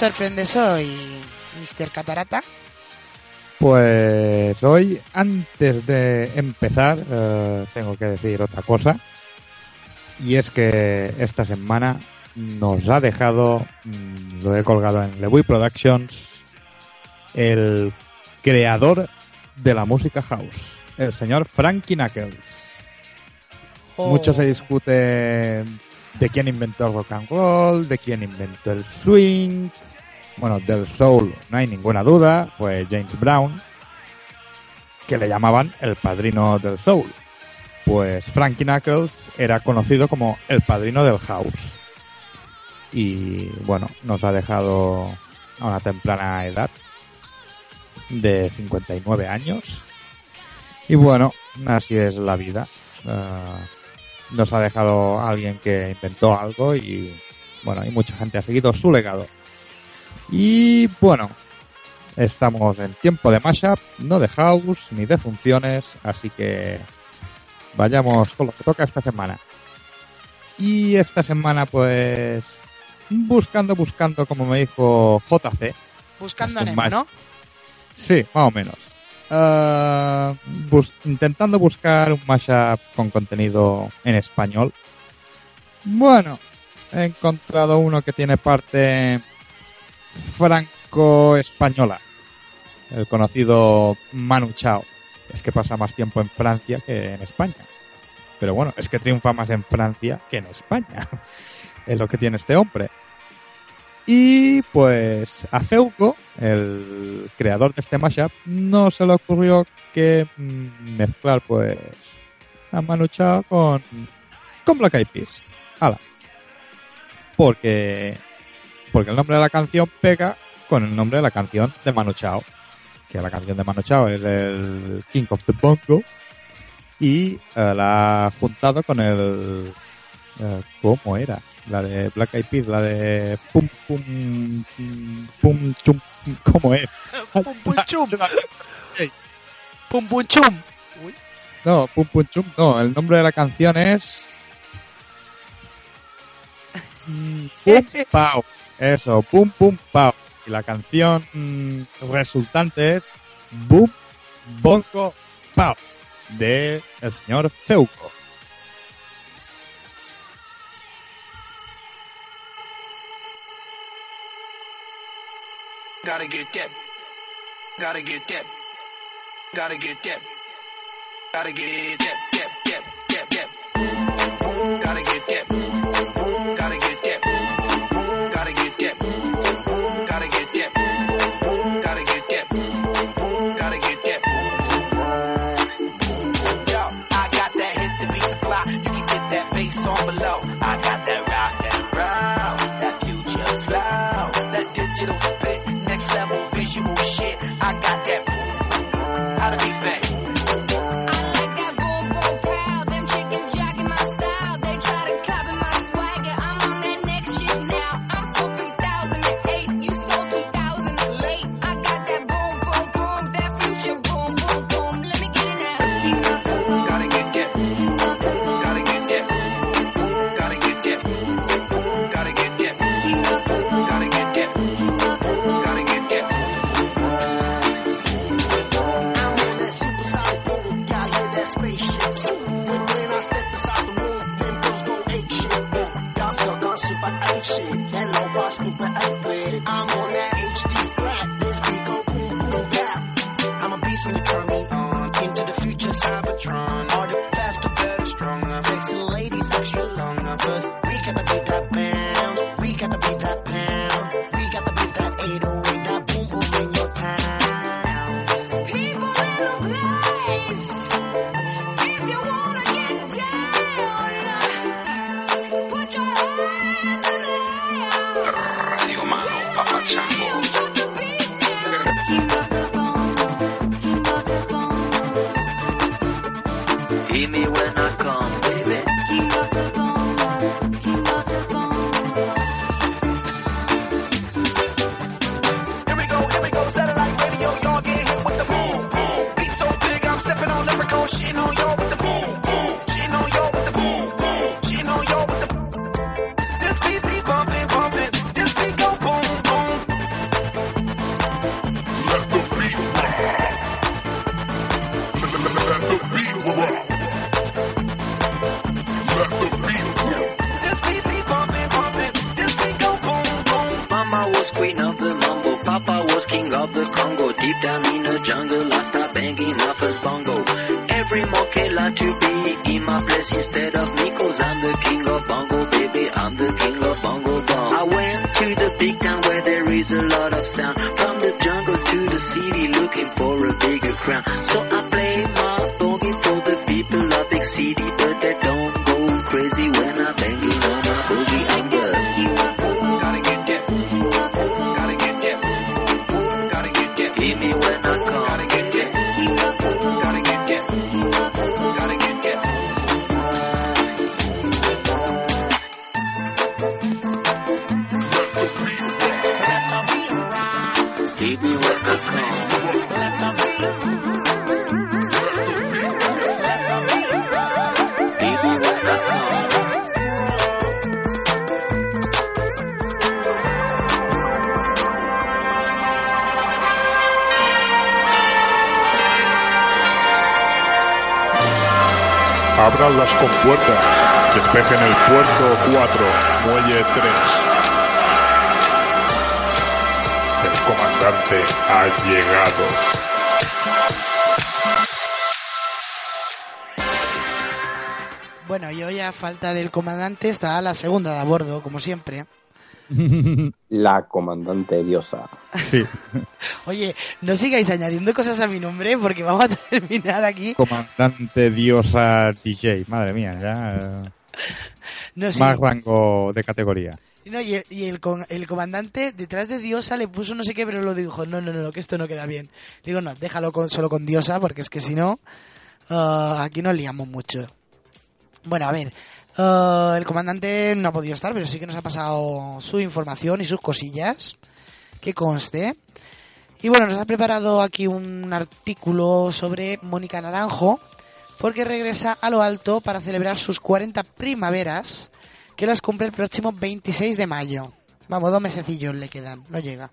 sorprendes hoy, Mr. Catarata? Pues hoy, antes de empezar, eh, tengo que decir otra cosa. Y es que esta semana nos ha dejado, mm, lo he colgado en Lewy Productions, el creador de la música house, el señor Frankie Knuckles. Oh. Mucho se discute de quién inventó el rock and roll, de quién inventó el swing. Bueno, del soul no hay ninguna duda, pues James Brown, que le llamaban el padrino del soul. Pues Frankie Knuckles era conocido como el padrino del house. Y bueno, nos ha dejado a una temprana edad de 59 años. Y bueno, así es la vida. Eh, nos ha dejado alguien que inventó algo y bueno, y mucha gente ha seguido su legado. Y bueno, estamos en tiempo de mashup, no de house ni de funciones, así que vayamos con lo que toca esta semana. Y esta semana pues buscando, buscando, como me dijo JC. Buscando Nemo, ¿no? Sí, más o menos. Ah, bus- intentando buscar un mashup con contenido en español. Bueno, he encontrado uno que tiene parte franco-española. El conocido Manu Chao. Es que pasa más tiempo en Francia que en España. Pero bueno, es que triunfa más en Francia que en España. es lo que tiene este hombre. Y pues a Feuco, el creador de este mashup, no se le ocurrió que mm, mezclar pues a Manu Chao con, con Black Eyed Peas. Porque, porque el nombre de la canción pega con el nombre de la canción de Manu Chao. Que la canción de Manu Chao es el King of the Bongo. Y eh, la ha juntado con el... eh, ¿Cómo era? La de Black Eyed Peas, la de Pum Pum Pum Pum Chum. ¿Cómo es? Pum Pum Chum. Pum Pum Chum. No, Pum Pum Chum, no. El nombre de la canción es. Pum Pau. Eso, Pum Pum Pau. Y la canción mm, resultante es Boom Bongo Pau. De el señor Feuco. Gotta get that. Gotta get that. Gotta get that. Gotta get that. That. That. That. That. That bass Abran las compuertas. Despejen el puerto 4, muelle 3. El comandante ha llegado. Bueno, y hoy a falta del comandante está la segunda de a bordo, como siempre. La comandante diosa. Sí. Oye, no sigáis añadiendo cosas a mi nombre porque vamos a terminar aquí. Comandante diosa DJ. Madre mía, ya. eh, No, sí. Más rango de categoría. No, y el, y el, con- el comandante detrás de Diosa le puso no sé qué, pero lo dijo, no, no, no, que esto no queda bien. Digo, no, déjalo con, solo con Diosa, porque es que si no, ah, aquí nos liamos mucho. Bueno, a ver, ah, el comandante no ha podido estar, pero sí que nos ha pasado su información y sus cosillas, que conste. Y bueno, nos ha preparado aquí un artículo sobre Mónica Naranjo, porque regresa a lo alto para celebrar sus 40 primaveras, que las cumple el próximo 26 de mayo. Vamos, dos mesecillos le quedan, no llega.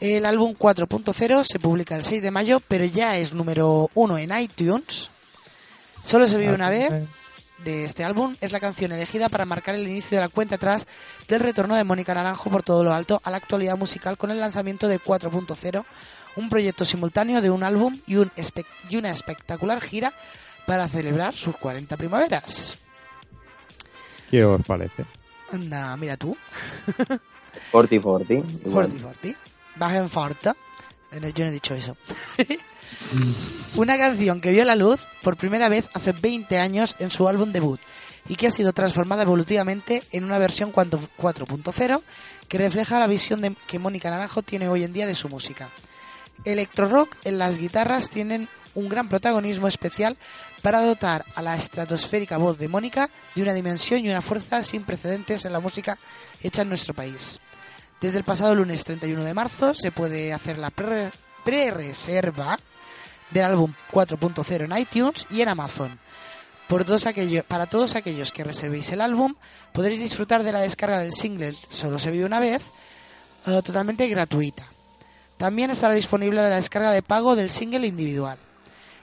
El álbum 4.0 se publica el 6 de mayo, pero ya es número 1 en iTunes. Solo se vive una vez de este álbum. Es la canción elegida para marcar el inicio de la cuenta atrás del retorno de Mónica Naranjo por todo lo alto a la actualidad musical con el lanzamiento de 4.0, un proyecto simultáneo de un álbum y, un espe- y una espectacular gira para celebrar sus 40 primaveras. ¿Qué os parece? Anda, mira tú. Forti Forti. Forti, forti. Bajen forte. Eh, Yo no he dicho eso. Una canción que vio la luz por primera vez hace 20 años en su álbum debut y que ha sido transformada evolutivamente en una versión 4 4.0 que refleja la visión de- que Mónica Naranjo tiene hoy en día de su música. Electro rock en las guitarras tienen un gran protagonismo especial para dotar a la estratosférica voz de Mónica de una dimensión y una fuerza sin precedentes en la música hecha en nuestro país. Desde el pasado lunes 31 de marzo se puede hacer la pre- pre-reserva del álbum 4.0 en iTunes y en Amazon. Por todos aquellos, para todos aquellos que reservéis el álbum, podréis disfrutar de la descarga del single Solo se vive una vez, eh, totalmente gratuita. También estará disponible la descarga de pago del single individual.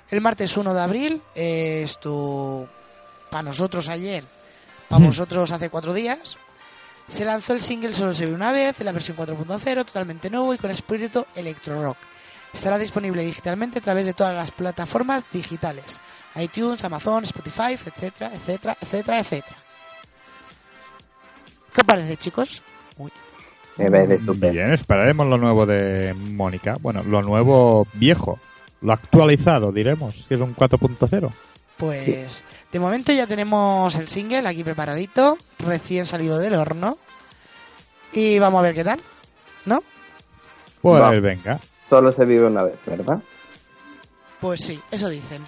El martes 1 de abril, eh, esto para nosotros ayer, para vosotros hace cuatro días, se lanzó el single Solo se ve una vez, en la versión 4.0, totalmente nuevo y con espíritu electro rock. Estará disponible digitalmente a través de todas las plataformas digitales, iTunes, Amazon, Spotify, etcétera, etcétera, etcétera, etcétera. ¿Qué os parece, chicos? Uy. Me parece estupendo. Bien, esperaremos lo nuevo de Mónica. Bueno, lo nuevo viejo. Lo actualizado, diremos, si es un 4.0. Pues de momento ya tenemos el single aquí preparadito, recién salido del horno. Y vamos a ver qué tal, ¿no? Pues Va. venga. Solo se vive una vez, ¿verdad? Pues sí, eso dicen.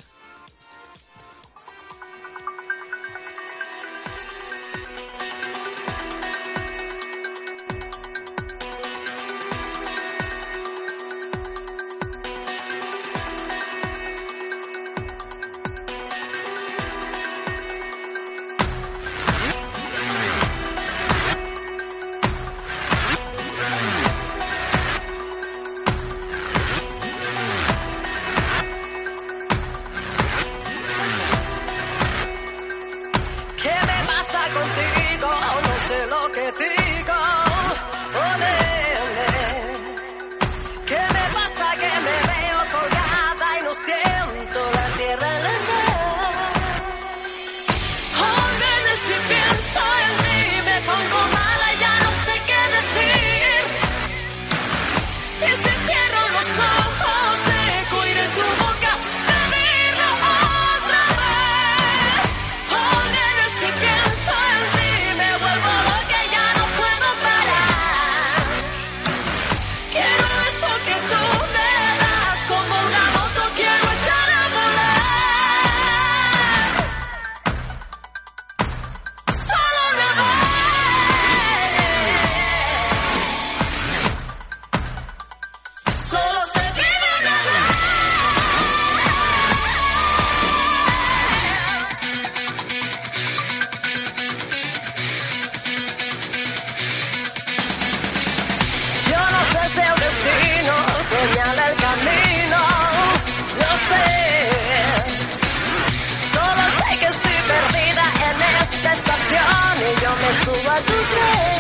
Me subo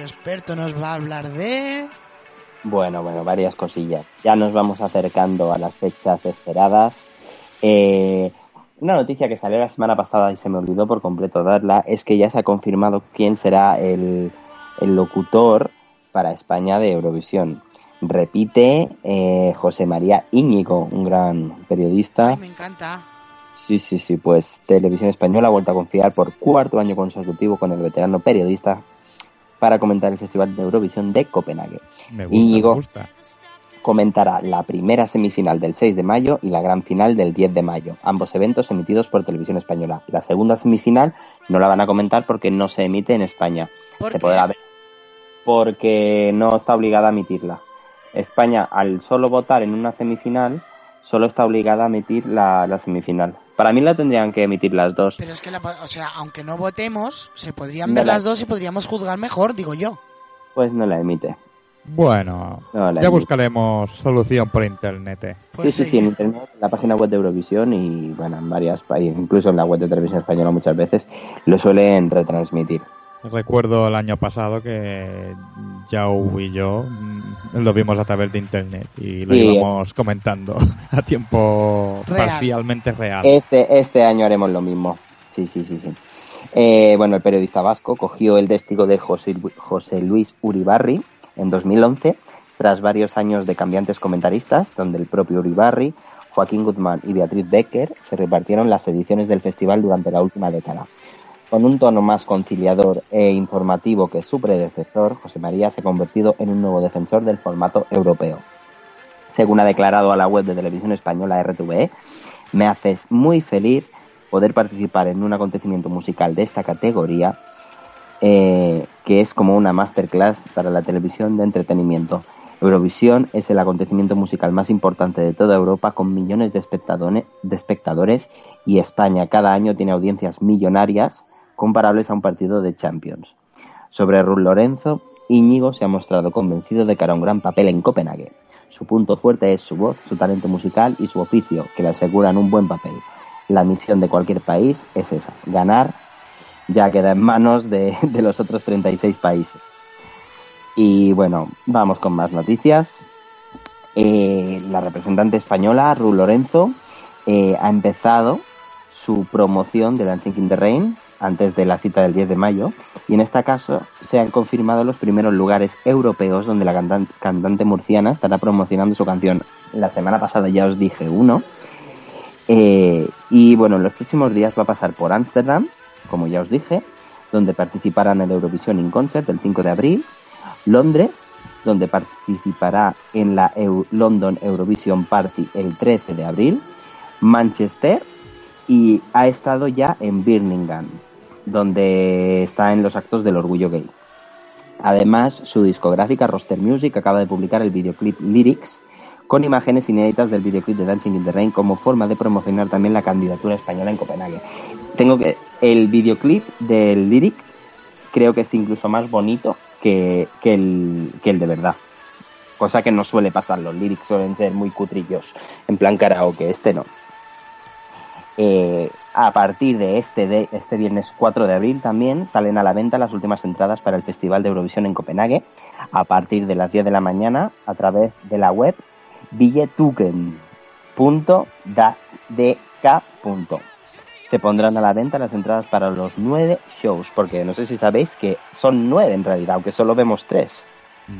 nuestro experto nos va a hablar de... Bueno, bueno, varias cosillas. Ya nos vamos acercando a las fechas esperadas. Eh, una noticia que salió la semana pasada y se me olvidó por completo darla es que ya se ha confirmado quién será el, el locutor para España de Eurovisión. Repite eh, José María Íñigo, un gran periodista. Me encanta. Sí, sí, sí, pues Televisión Española ha vuelto a confiar por cuarto año consecutivo con el veterano periodista para comentar el Festival de Eurovisión de Copenhague. Me gusta, Íñigo me gusta. comentará la primera semifinal del 6 de mayo y la gran final del 10 de mayo, ambos eventos emitidos por Televisión Española. La segunda semifinal no la van a comentar porque no se emite en España. ¿Por se qué? podrá ver porque no está obligada a emitirla. España, al solo votar en una semifinal, solo está obligada a emitir la, la semifinal. Para mí la tendrían que emitir las dos. Pero es que, la, o sea, aunque no votemos, se podrían No ver la- las dos y podríamos juzgar mejor, digo yo. Pues no la emite. Bueno, No, la ya emite. buscaremos solución por internet. eh. Pues sí, sí, sí, en internet, en la página web de Eurovisión y bueno, en varias países, incluso en la web de Televisión Española muchas veces, lo suelen retransmitir. Recuerdo el año pasado que Jau y yo mm, lo vimos a través de internet y lo Sí. íbamos comentando a tiempo Real. parcialmente real. Este, este año haremos lo mismo. Sí, sí, sí, sí. Eh, bueno, el periodista vasco cogió el testigo de José, José Luis Uribarri en 2011, tras varios años de cambiantes comentaristas, donde el propio Uribarri, Joaquín Guzmán y Beatriz Becker se repartieron las ediciones del festival durante la última década. Con un tono más conciliador e informativo que su predecesor, José María se ha convertido en un nuevo defensor del formato europeo. Según ha declarado a la web de televisión española RTVE, me hace muy feliz poder participar en un acontecimiento musical de esta categoría, eh, que es como una masterclass para la televisión de entretenimiento. Eurovisión es el acontecimiento musical más importante de toda Europa con millones de de espectadores y España cada año tiene audiencias millonarias comparables a un partido de Champions. Sobre Ruth Lorenzo, Íñigo se ha mostrado convencido de que hará un gran papel en Copenhague. Su punto fuerte es su voz, su talento musical y su oficio, que le aseguran un buen papel. La misión de cualquier país es esa, ganar, ya queda en manos de, los otros 36 países. Y bueno, vamos con más noticias. Eh, la representante española, Ru Lorenzo, eh, ha empezado su promoción de Dancing in the Rain antes de la cita del 10 de mayo y en este caso se han confirmado los primeros lugares europeos donde la cantan- cantante murciana estará promocionando su canción. La semana pasada ya os dije uno. Eh, y bueno, en los próximos días va a pasar por Ámsterdam, como ya os dije, donde participará en el Eurovisión in Concert el 5 de abril, Londres, donde participará en la London Eurovision Party el 13 de abril, Manchester y ha estado ya en Birmingham, donde está en los actos del orgullo gay. Además, su discográfica Roster Music acaba de publicar el videoclip Lyrics con imágenes inéditas del videoclip de Dancing in the Rain como forma de promocionar también la candidatura española en Copenhague. Tengo que el videoclip del Lyric creo que es incluso más bonito que, que el, que el de verdad. Cosa que no suele pasar, los lyrics suelen ser muy cutrillos, en plan karaoke, este no. Eh, a partir de este, de este viernes 4 de abril también salen a la venta las últimas entradas para el Festival de Eurovisión en Copenhague a partir de las 10 de la mañana a través de la web billetuken.dk. Se pondrán a la venta las entradas para los nueve shows, porque no sé si sabéis que son nueve en realidad, aunque solo vemos tres.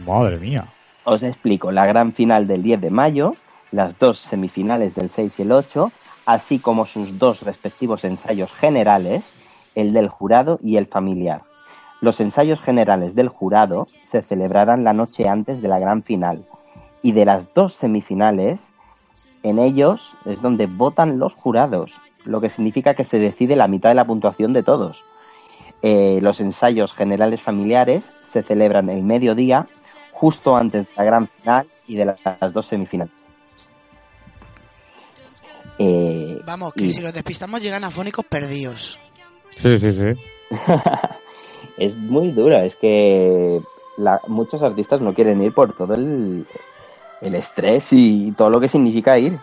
Madre mía. Os explico, la gran final del 10 de mayo, las dos semifinales del 6 y el 8, así como sus dos respectivos ensayos generales, el del jurado y el familiar. Los ensayos generales del jurado se celebrarán la noche antes de la gran final y de las dos semifinales, en ellos es donde votan los jurados, lo que significa que se decide la mitad de la puntuación de todos. Eh, los ensayos generales familiares se celebran el mediodía, justo antes de la gran final y de las, las dos semifinales. Eh, Vamos, que y- si los despistamos llegan afónicos perdidos. Sí, sí, sí. es muy dura, es que la- muchos artistas no quieren ir por todo el, el estrés y todo lo que significa ir.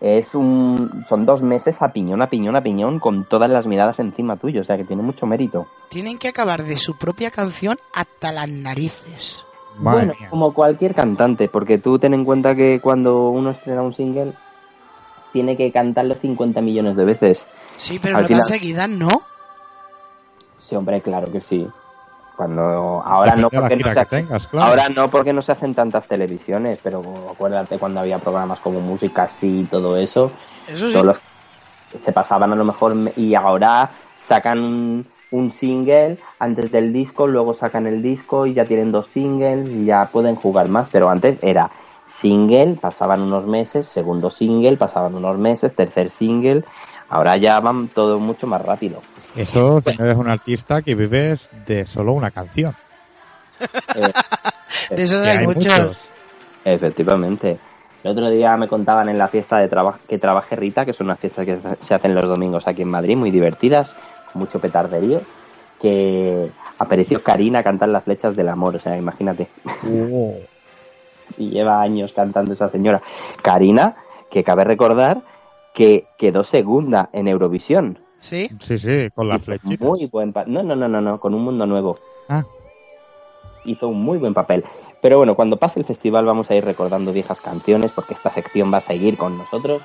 Es un, son dos meses a piñón, a piñón, a piñón, con todas las miradas encima tuyo, o sea que tiene mucho mérito. Tienen que acabar de su propia canción hasta las narices. bueno, como cualquier cantante, porque tú ten en cuenta que cuando uno estrena un single, tiene que cantarlo 50 millones de veces. Sí, pero Al no final- tan seguidas, ¿no? Sí, hombre, claro que sí. Cuando ahora no porque no se tengas, claro. ahora no porque no se hacen tantas televisiones, pero acuérdate cuando había programas como música así y todo eso, Eso sí. se pasaban a lo mejor me- y ahora sacan un, un single antes del disco, luego sacan el disco y ya tienen dos singles y ya pueden jugar más, pero antes era single, pasaban unos meses, segundo single, pasaban unos meses, tercer single, ahora ya van todo mucho más rápido. Eso si no eres un artista que vives de solo una canción. Eh, De esos hay, hay muchos. muchos. Efectivamente. El otro día me contaban en la fiesta de traba- que trabajé Rita, que son unas fiestas que se hacen los domingos aquí en Madrid, muy divertidas, con mucho petarderío, que apareció Karina a cantar las flechas del amor, o sea, imagínate. Y lleva años cantando esa señora. Karina, que cabe recordar que quedó segunda en Eurovisión. ¿Sí? Sí, sí, con la flechita. Muy buen pa- No, no, no, no, no, con un mundo nuevo. Ah. Hizo un muy buen papel. Pero bueno, cuando pase el festival vamos a ir recordando viejas canciones porque esta sección va a seguir con nosotros.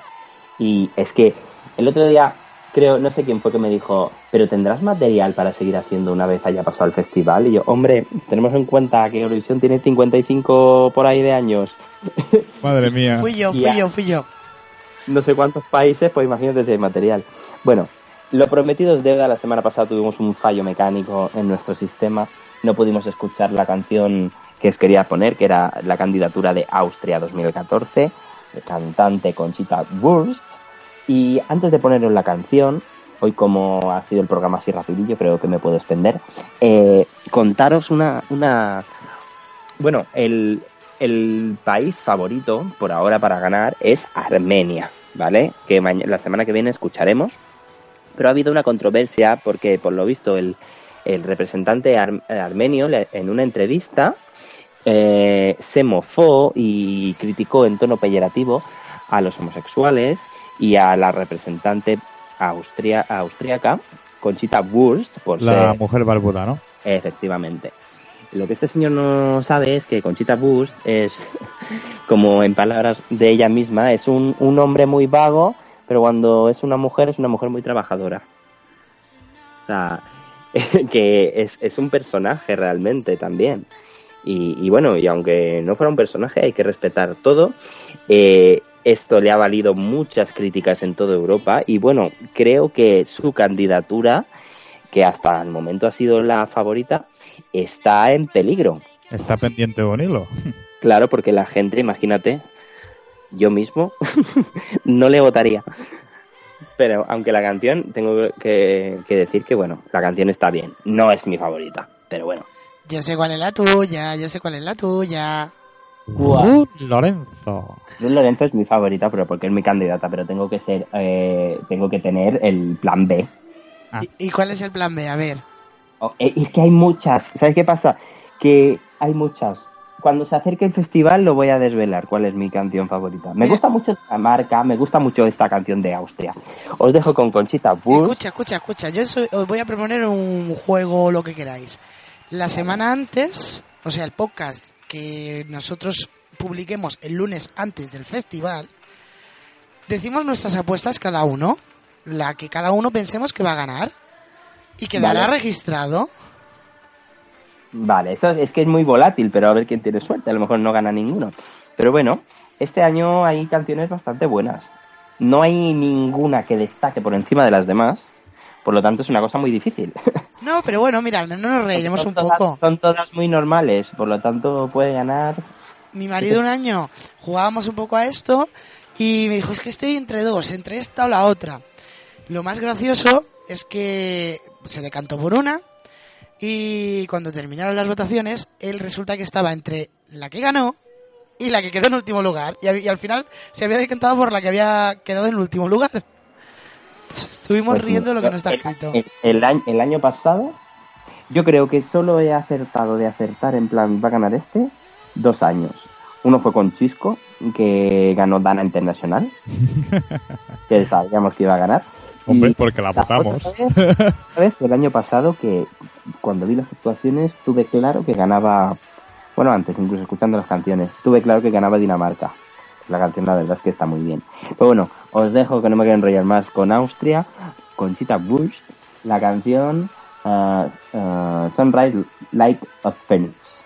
Y es que el otro día creo, no sé quién fue que me dijo, pero tendrás material para seguir haciendo una vez haya pasado el festival. Y yo, hombre, tenemos en cuenta que Eurovisión tiene 55 por ahí de años. Madre mía. Fui yo, fui yo, fui yo. no sé cuántos países, pues imagínate si hay material. Bueno, lo prometido es deuda. La semana pasada tuvimos un fallo mecánico en nuestro sistema. No pudimos escuchar la canción que os quería poner, que era la candidatura de Austria 2014, de cantante Conchita Wurst. Y antes de poneros la canción, hoy como ha sido el programa así rapidillo, creo que me puedo extender, eh, contaros una, una... Bueno, el, el país favorito por ahora para ganar es Armenia, ¿vale? Que la semana que viene escucharemos. Pero ha habido una controversia porque, por lo visto, el, el representante ar- armenio en una entrevista eh, se mofó y criticó en tono peyorativo a los homosexuales y a la representante austria, austriaca, Conchita Wurst, por La ser... mujer barbuda, ¿no? Efectivamente. Lo que este señor no sabe es que Conchita Wurst es, como en palabras de ella misma, es un, un hombre muy vago, pero cuando es una mujer es una mujer muy trabajadora. O sea, que es, es un personaje realmente también. Y, y bueno, y aunque no fuera un personaje, hay que respetar todo. Eh, esto le ha valido muchas críticas en toda Europa y bueno, creo que su candidatura, que hasta el momento ha sido la favorita, está en peligro. Está pendiente de un hilo. Claro, porque la gente, imagínate, yo mismo no le votaría. Pero aunque la canción, tengo que, que decir que bueno, la canción está bien. No es mi favorita, pero bueno. Yo sé cuál es la tuya, yo sé cuál es la tuya. Ruth Lorenzo. Ruth Lorenzo es mi favorita, pero porque es mi candidata, pero tengo que ser, eh, tengo que tener el plan B. ¿Y, y cuál es el plan B? A ver. Oh, eh, es que hay muchas. ¿Sabes qué pasa? Que hay muchas. Cuando se acerque el festival lo voy a desvelar cuál es mi canción favorita. Me gusta mucho la marca, me gusta mucho esta canción de Austria. Os dejo con Conchita Wurst. Escucha, escucha, escucha. Yo soy- os voy a proponer un juego o lo que queráis. La semana antes, o sea, el podcast que nosotros publiquemos el lunes antes del festival, decimos nuestras apuestas cada uno, la que cada uno pensemos que va a ganar y quedará Vale. registrado. Vale, eso es, es que es muy volátil, pero a ver quién tiene suerte. A lo mejor no gana ninguno. Pero bueno, este año hay canciones bastante buenas. No hay ninguna que destaque por encima de las demás. Por lo tanto, es una cosa muy difícil. No, pero bueno, mira, no nos reiremos Son un todas- poco. Son todas muy normales. Por lo tanto, puede ganar. Mi marido un año jugábamos un poco a esto y me dijo, es que estoy entre dos, entre esta o la otra. Lo más gracioso es que se decantó por una y cuando terminaron las votaciones, él resulta que estaba entre la que ganó y la que quedó en último lugar. Y al final se había decantado por la que había quedado en último lugar. Estuvimos Pues riendo de lo que no está escrito. El, el año, el año pasado, yo creo que solo he acertado de acertar en plan, va a ganar este, dos años. Uno fue con Chisco, que ganó Dana Internacional, que sabíamos que iba a ganar. Hombre, Y porque la votamos. vez, vez el año pasado que cuando vi las actuaciones tuve claro que ganaba, bueno, antes incluso escuchando las canciones, tuve claro que ganaba Dinamarca. La canción la verdad es que está muy bien. Pero bueno, os dejo que no me quiero enrollar más con Austria, con Chita Bush, la canción uh, uh, Sunrise Light of Phoenix.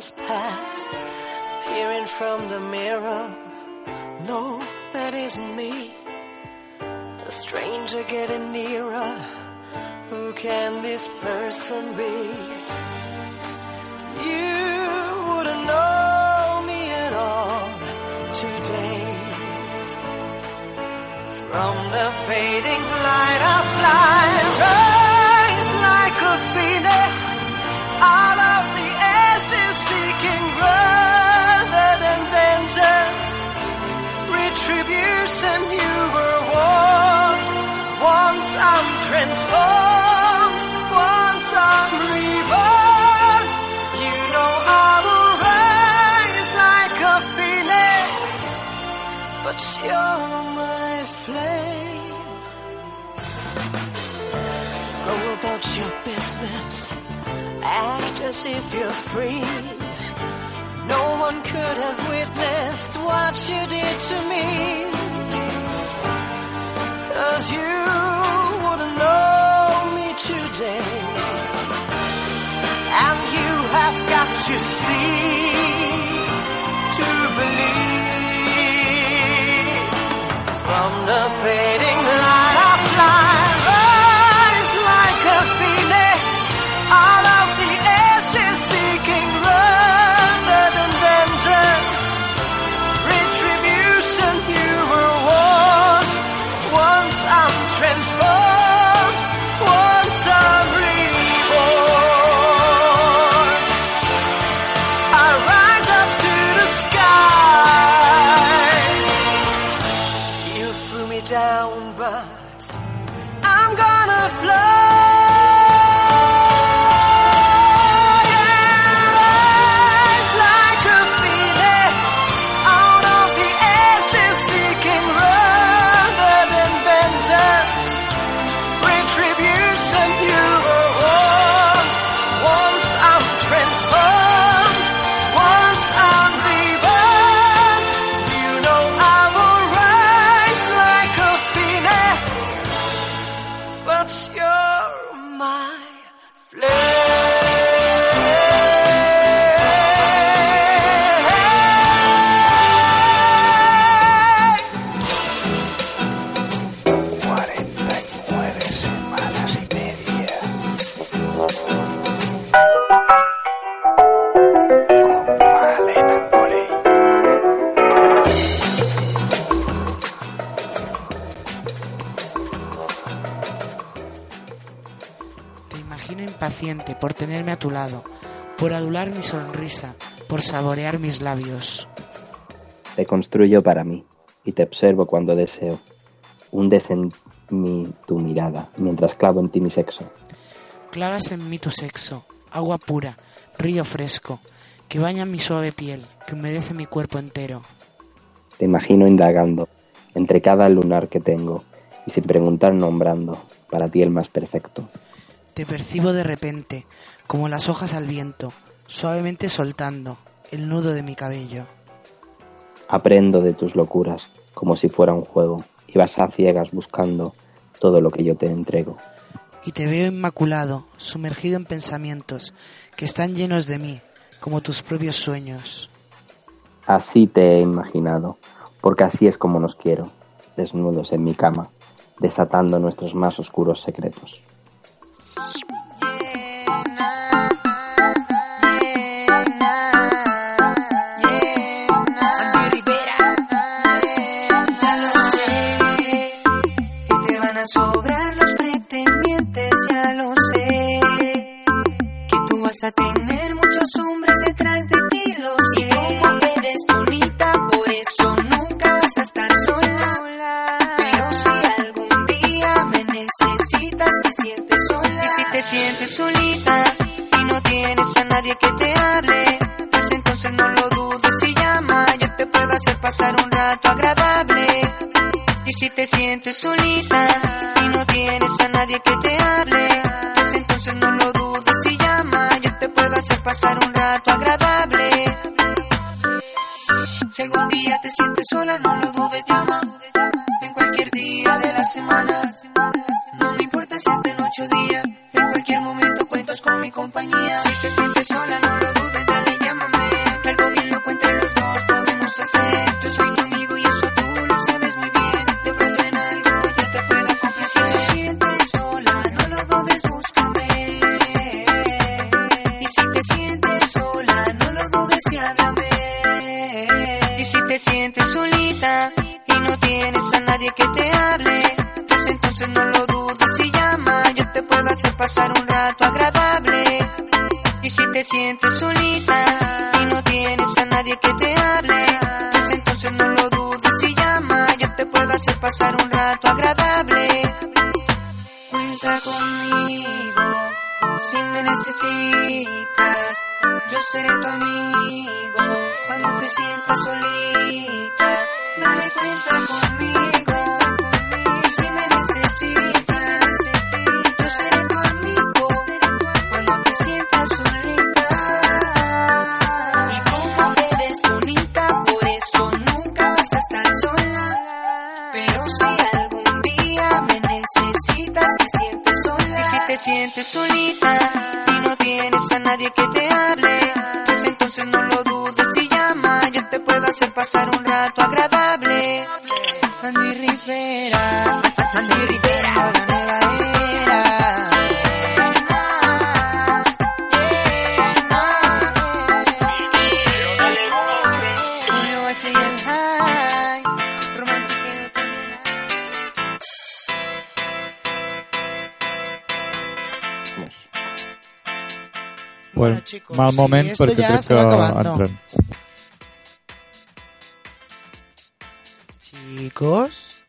Has passed. Peering from the mirror, no, that isn't me. A stranger getting nearer. Who can this person be? You wouldn't know me at all today. From the fading light of life, Retribution, you were warned. Once I'm transformed, once I'm reborn. You know I will rise like a phoenix. but you're my flame. Go about your business, act as if you're free. No one could have witnessed what you did to me. Cause you wouldn't know me today. And you have got to por tenerme a tu lado, por adular mi sonrisa, por saborear mis labios. Te construyo para mí y te observo cuando deseo. Hundes en mí tu mirada mientras clavo en ti mi sexo. Clavas en mí tu sexo, agua pura, río fresco, que baña mi suave piel, que humedece mi cuerpo entero. Te imagino indagando entre cada lunar que tengo y sin preguntar nombrando para ti el más perfecto. Te percibo de repente, como las hojas al viento, suavemente soltando el nudo de mi cabello. Aprendo de tus locuras como si fuera un juego y vas a ciegas buscando todo lo que yo te entrego. Y te veo inmaculado, sumergido en pensamientos que están llenos de mí, como tus propios sueños. Así te he imaginado, porque así es como nos quiero, desnudos en mi cama, desatando nuestros más oscuros secretos. Thank you. Nadie que te hable, pues entonces no lo dudes y llama, yo te puedo hacer pasar un rato agradable. Y si te sientes solita y no tienes a nadie que te hable, pues entonces no lo dudes y llama, yo te puedo hacer pasar un rato agradable. Si algún día te sientes sola, no lo dudes, llama. En cualquier día de la semana, no me importa si es de noche o día, cuentas con mi compañía. Si te sientes sola, no Sí, esto porque ya crec que. Chicos.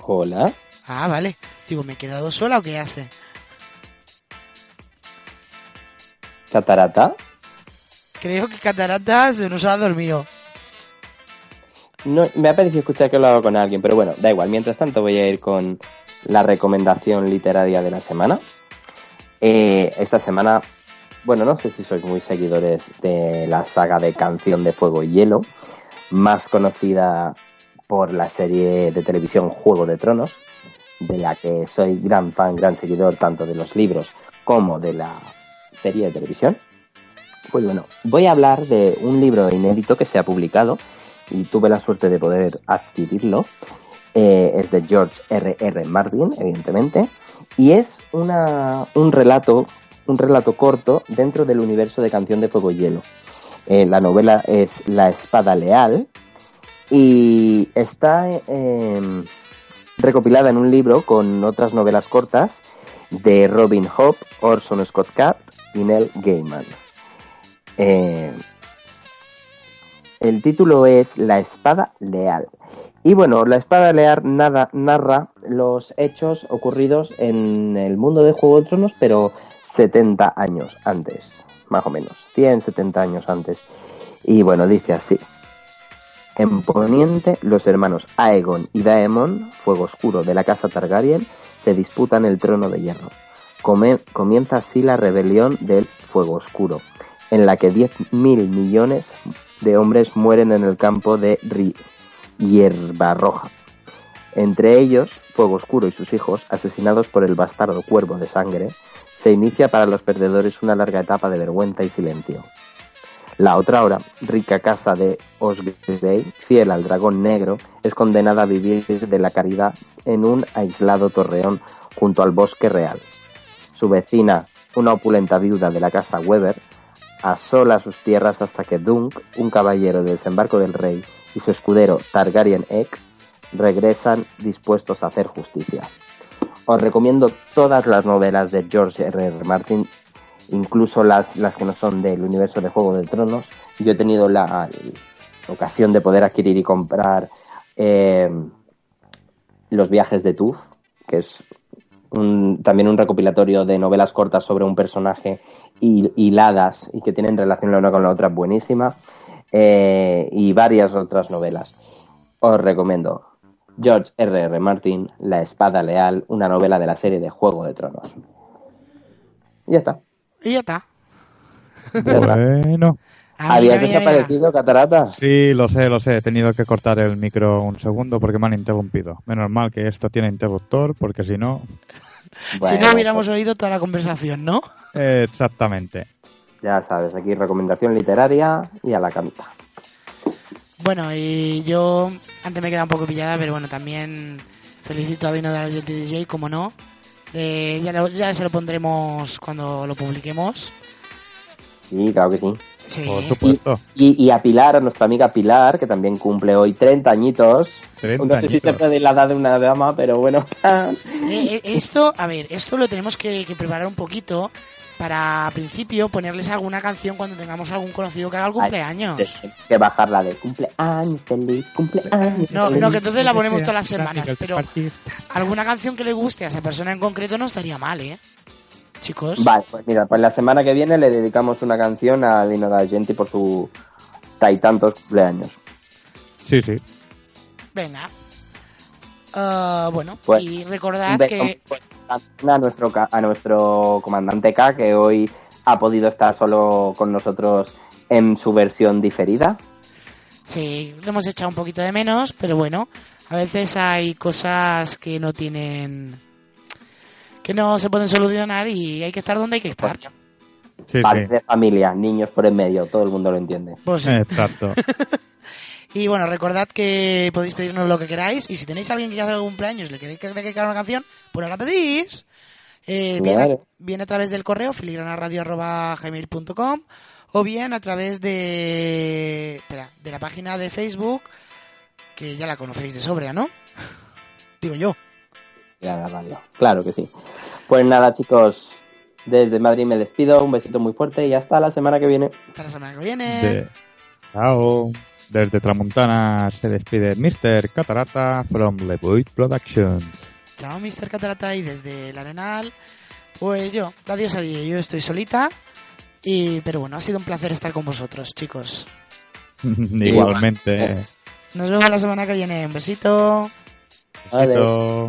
Hola. Ah, vale. Digo, ¿me he quedado sola o qué hace? Catarata. Creo que Catarata se nos ha dormido. No, me ha parecido escuchar que he hablado con alguien, pero bueno, da igual. Mientras tanto voy a ir con la recomendación literaria de la semana. Eh, esta semana, bueno, no sé si sois muy seguidores de la saga de Canción de Fuego y Hielo, más conocida por la serie de televisión Juego de Tronos, de la que soy gran fan, gran seguidor tanto de los libros como de la serie de televisión. Pues bueno, voy a hablar de un libro inédito que se ha publicado y tuve la suerte de poder adquirirlo. Eh, es de George R. R. Martin, evidentemente, y es una, un relato, un relato corto dentro del universo de Canción de Fuego y Hielo. Eh, la novela es La Espada Leal y está eh, recopilada en un libro con otras novelas cortas de Robin Hobb, Orson Scott Card y Neil Gaiman. Eh, el título es La Espada Leal. Y bueno, La Espada Leal nada, narra los hechos ocurridos en el mundo de Juego de Tronos, pero 70 años antes, más o menos, 100, 70 años antes. Y bueno, dice así. En Poniente, los hermanos Aegon y Daemon, fuego oscuro de la casa Targaryen, se disputan el trono de hierro. Comienza así la rebelión del Fuego Oscuro, en la que 10.000 millones de hombres mueren en el campo de Ri- Hierba Roja. Entre ellos, Fuego Oscuro y sus hijos, asesinados por el bastardo Cuervo de Sangre, se inicia para los perdedores una larga etapa de vergüenza y silencio. La otra ahora, rica casa de Osgrey, fiel al dragón negro, es condenada a vivir de la caridad en un aislado torreón junto al bosque real. Su vecina, una opulenta viuda de la casa Weber, asola sus tierras hasta que Dunk, un caballero del desembarco del rey, y su escudero Targaryen Egg regresan dispuestos a hacer justicia. Os recomiendo todas las novelas de George R. R. Martin, incluso las, las que no son del universo de Juego de Tronos. Yo he tenido la, ocasión de poder adquirir y comprar eh, Los viajes de Tuf, que es un- también un recopilatorio de novelas cortas sobre un personaje hil- hiladas y que tienen relación la una con la otra buenísima, eh, y varias otras novelas. Os recomiendo George R. R. Martin, La Espada Leal, una novela de la serie de Juego de Tronos. Y ya está. Y ya está. Bueno. ¿Había desaparecido, Catarata? Sí, lo sé, lo sé. He tenido que cortar el micro un segundo porque me han interrumpido. Menos mal que esto tiene interruptor porque si no... si no hubiéramos oído toda la conversación, ¿no? eh, exactamente. Ya sabes, aquí recomendación literaria y a la canta. Bueno, y yo antes me queda un poco pillada, pero bueno, también felicito a Vino de la Gente DJ, como no. Eh, ya, lo- ya se lo pondremos cuando lo publiquemos. Sí, claro que sí. Sí. Por supuesto. Y, y a Pilar, a nuestra amiga Pilar, que también cumple hoy 30 añitos. 30 no sé si se puede la edad de una dama, pero bueno. Eh, eh, esto, a ver, esto lo tenemos que, que preparar un poquito para, al principio, ponerles alguna canción cuando tengamos algún conocido que haga el cumpleaños. Hay que bajarla de cumpleaños, feliz cumpleaños. No, no, que entonces la ponemos todas las semanas, pero alguna canción que le guste a esa persona en concreto no estaría mal, ¿eh? Chicos. Vale, pues mira, pues la semana que viene le dedicamos una canción a Dino da Genti por su tantos cumpleaños. Sí, sí. Venga. Ah, bueno, Pues, y recordad que pues, a nuestro, ca- a nuestro comandante K, que hoy ha podido estar solo con nosotros en su versión diferida. sí, lo hemos echado un poquito de menos, pero bueno, a veces hay cosas que no tienen. Que no se pueden solucionar y hay que estar donde hay que estar. Sí, Padres sí. de familia, niños por en medio, todo el mundo lo entiende. Pues sí. Exacto. Y bueno, recordad que podéis pedirnos lo que queráis. Y si tenéis a alguien que hace algún cumpleaños y le queréis que dedicar una canción, pues no la pedís. Eh, viene, Claro. viene a través del correo filigranaradio.gmail.com o bien a través de, espera, de la página de Facebook, que ya la conocéis de sobra, ¿no? Digo yo. Ya, la radio. Claro que sí. Pues nada, chicos, desde Madrid me despido. Un besito muy fuerte y hasta la semana que viene. Hasta la semana que viene. De- Chao. Desde Tramontana se despide Mr. Catarata from Levoit Productions. Chao, Mr. Catarata. Y desde el Arenal, pues yo, adiós a día. Yo estoy solita. Y, pero bueno, ha sido un placer estar con vosotros, chicos. Igualmente. Nos vemos la semana que viene. Un besito. Besito.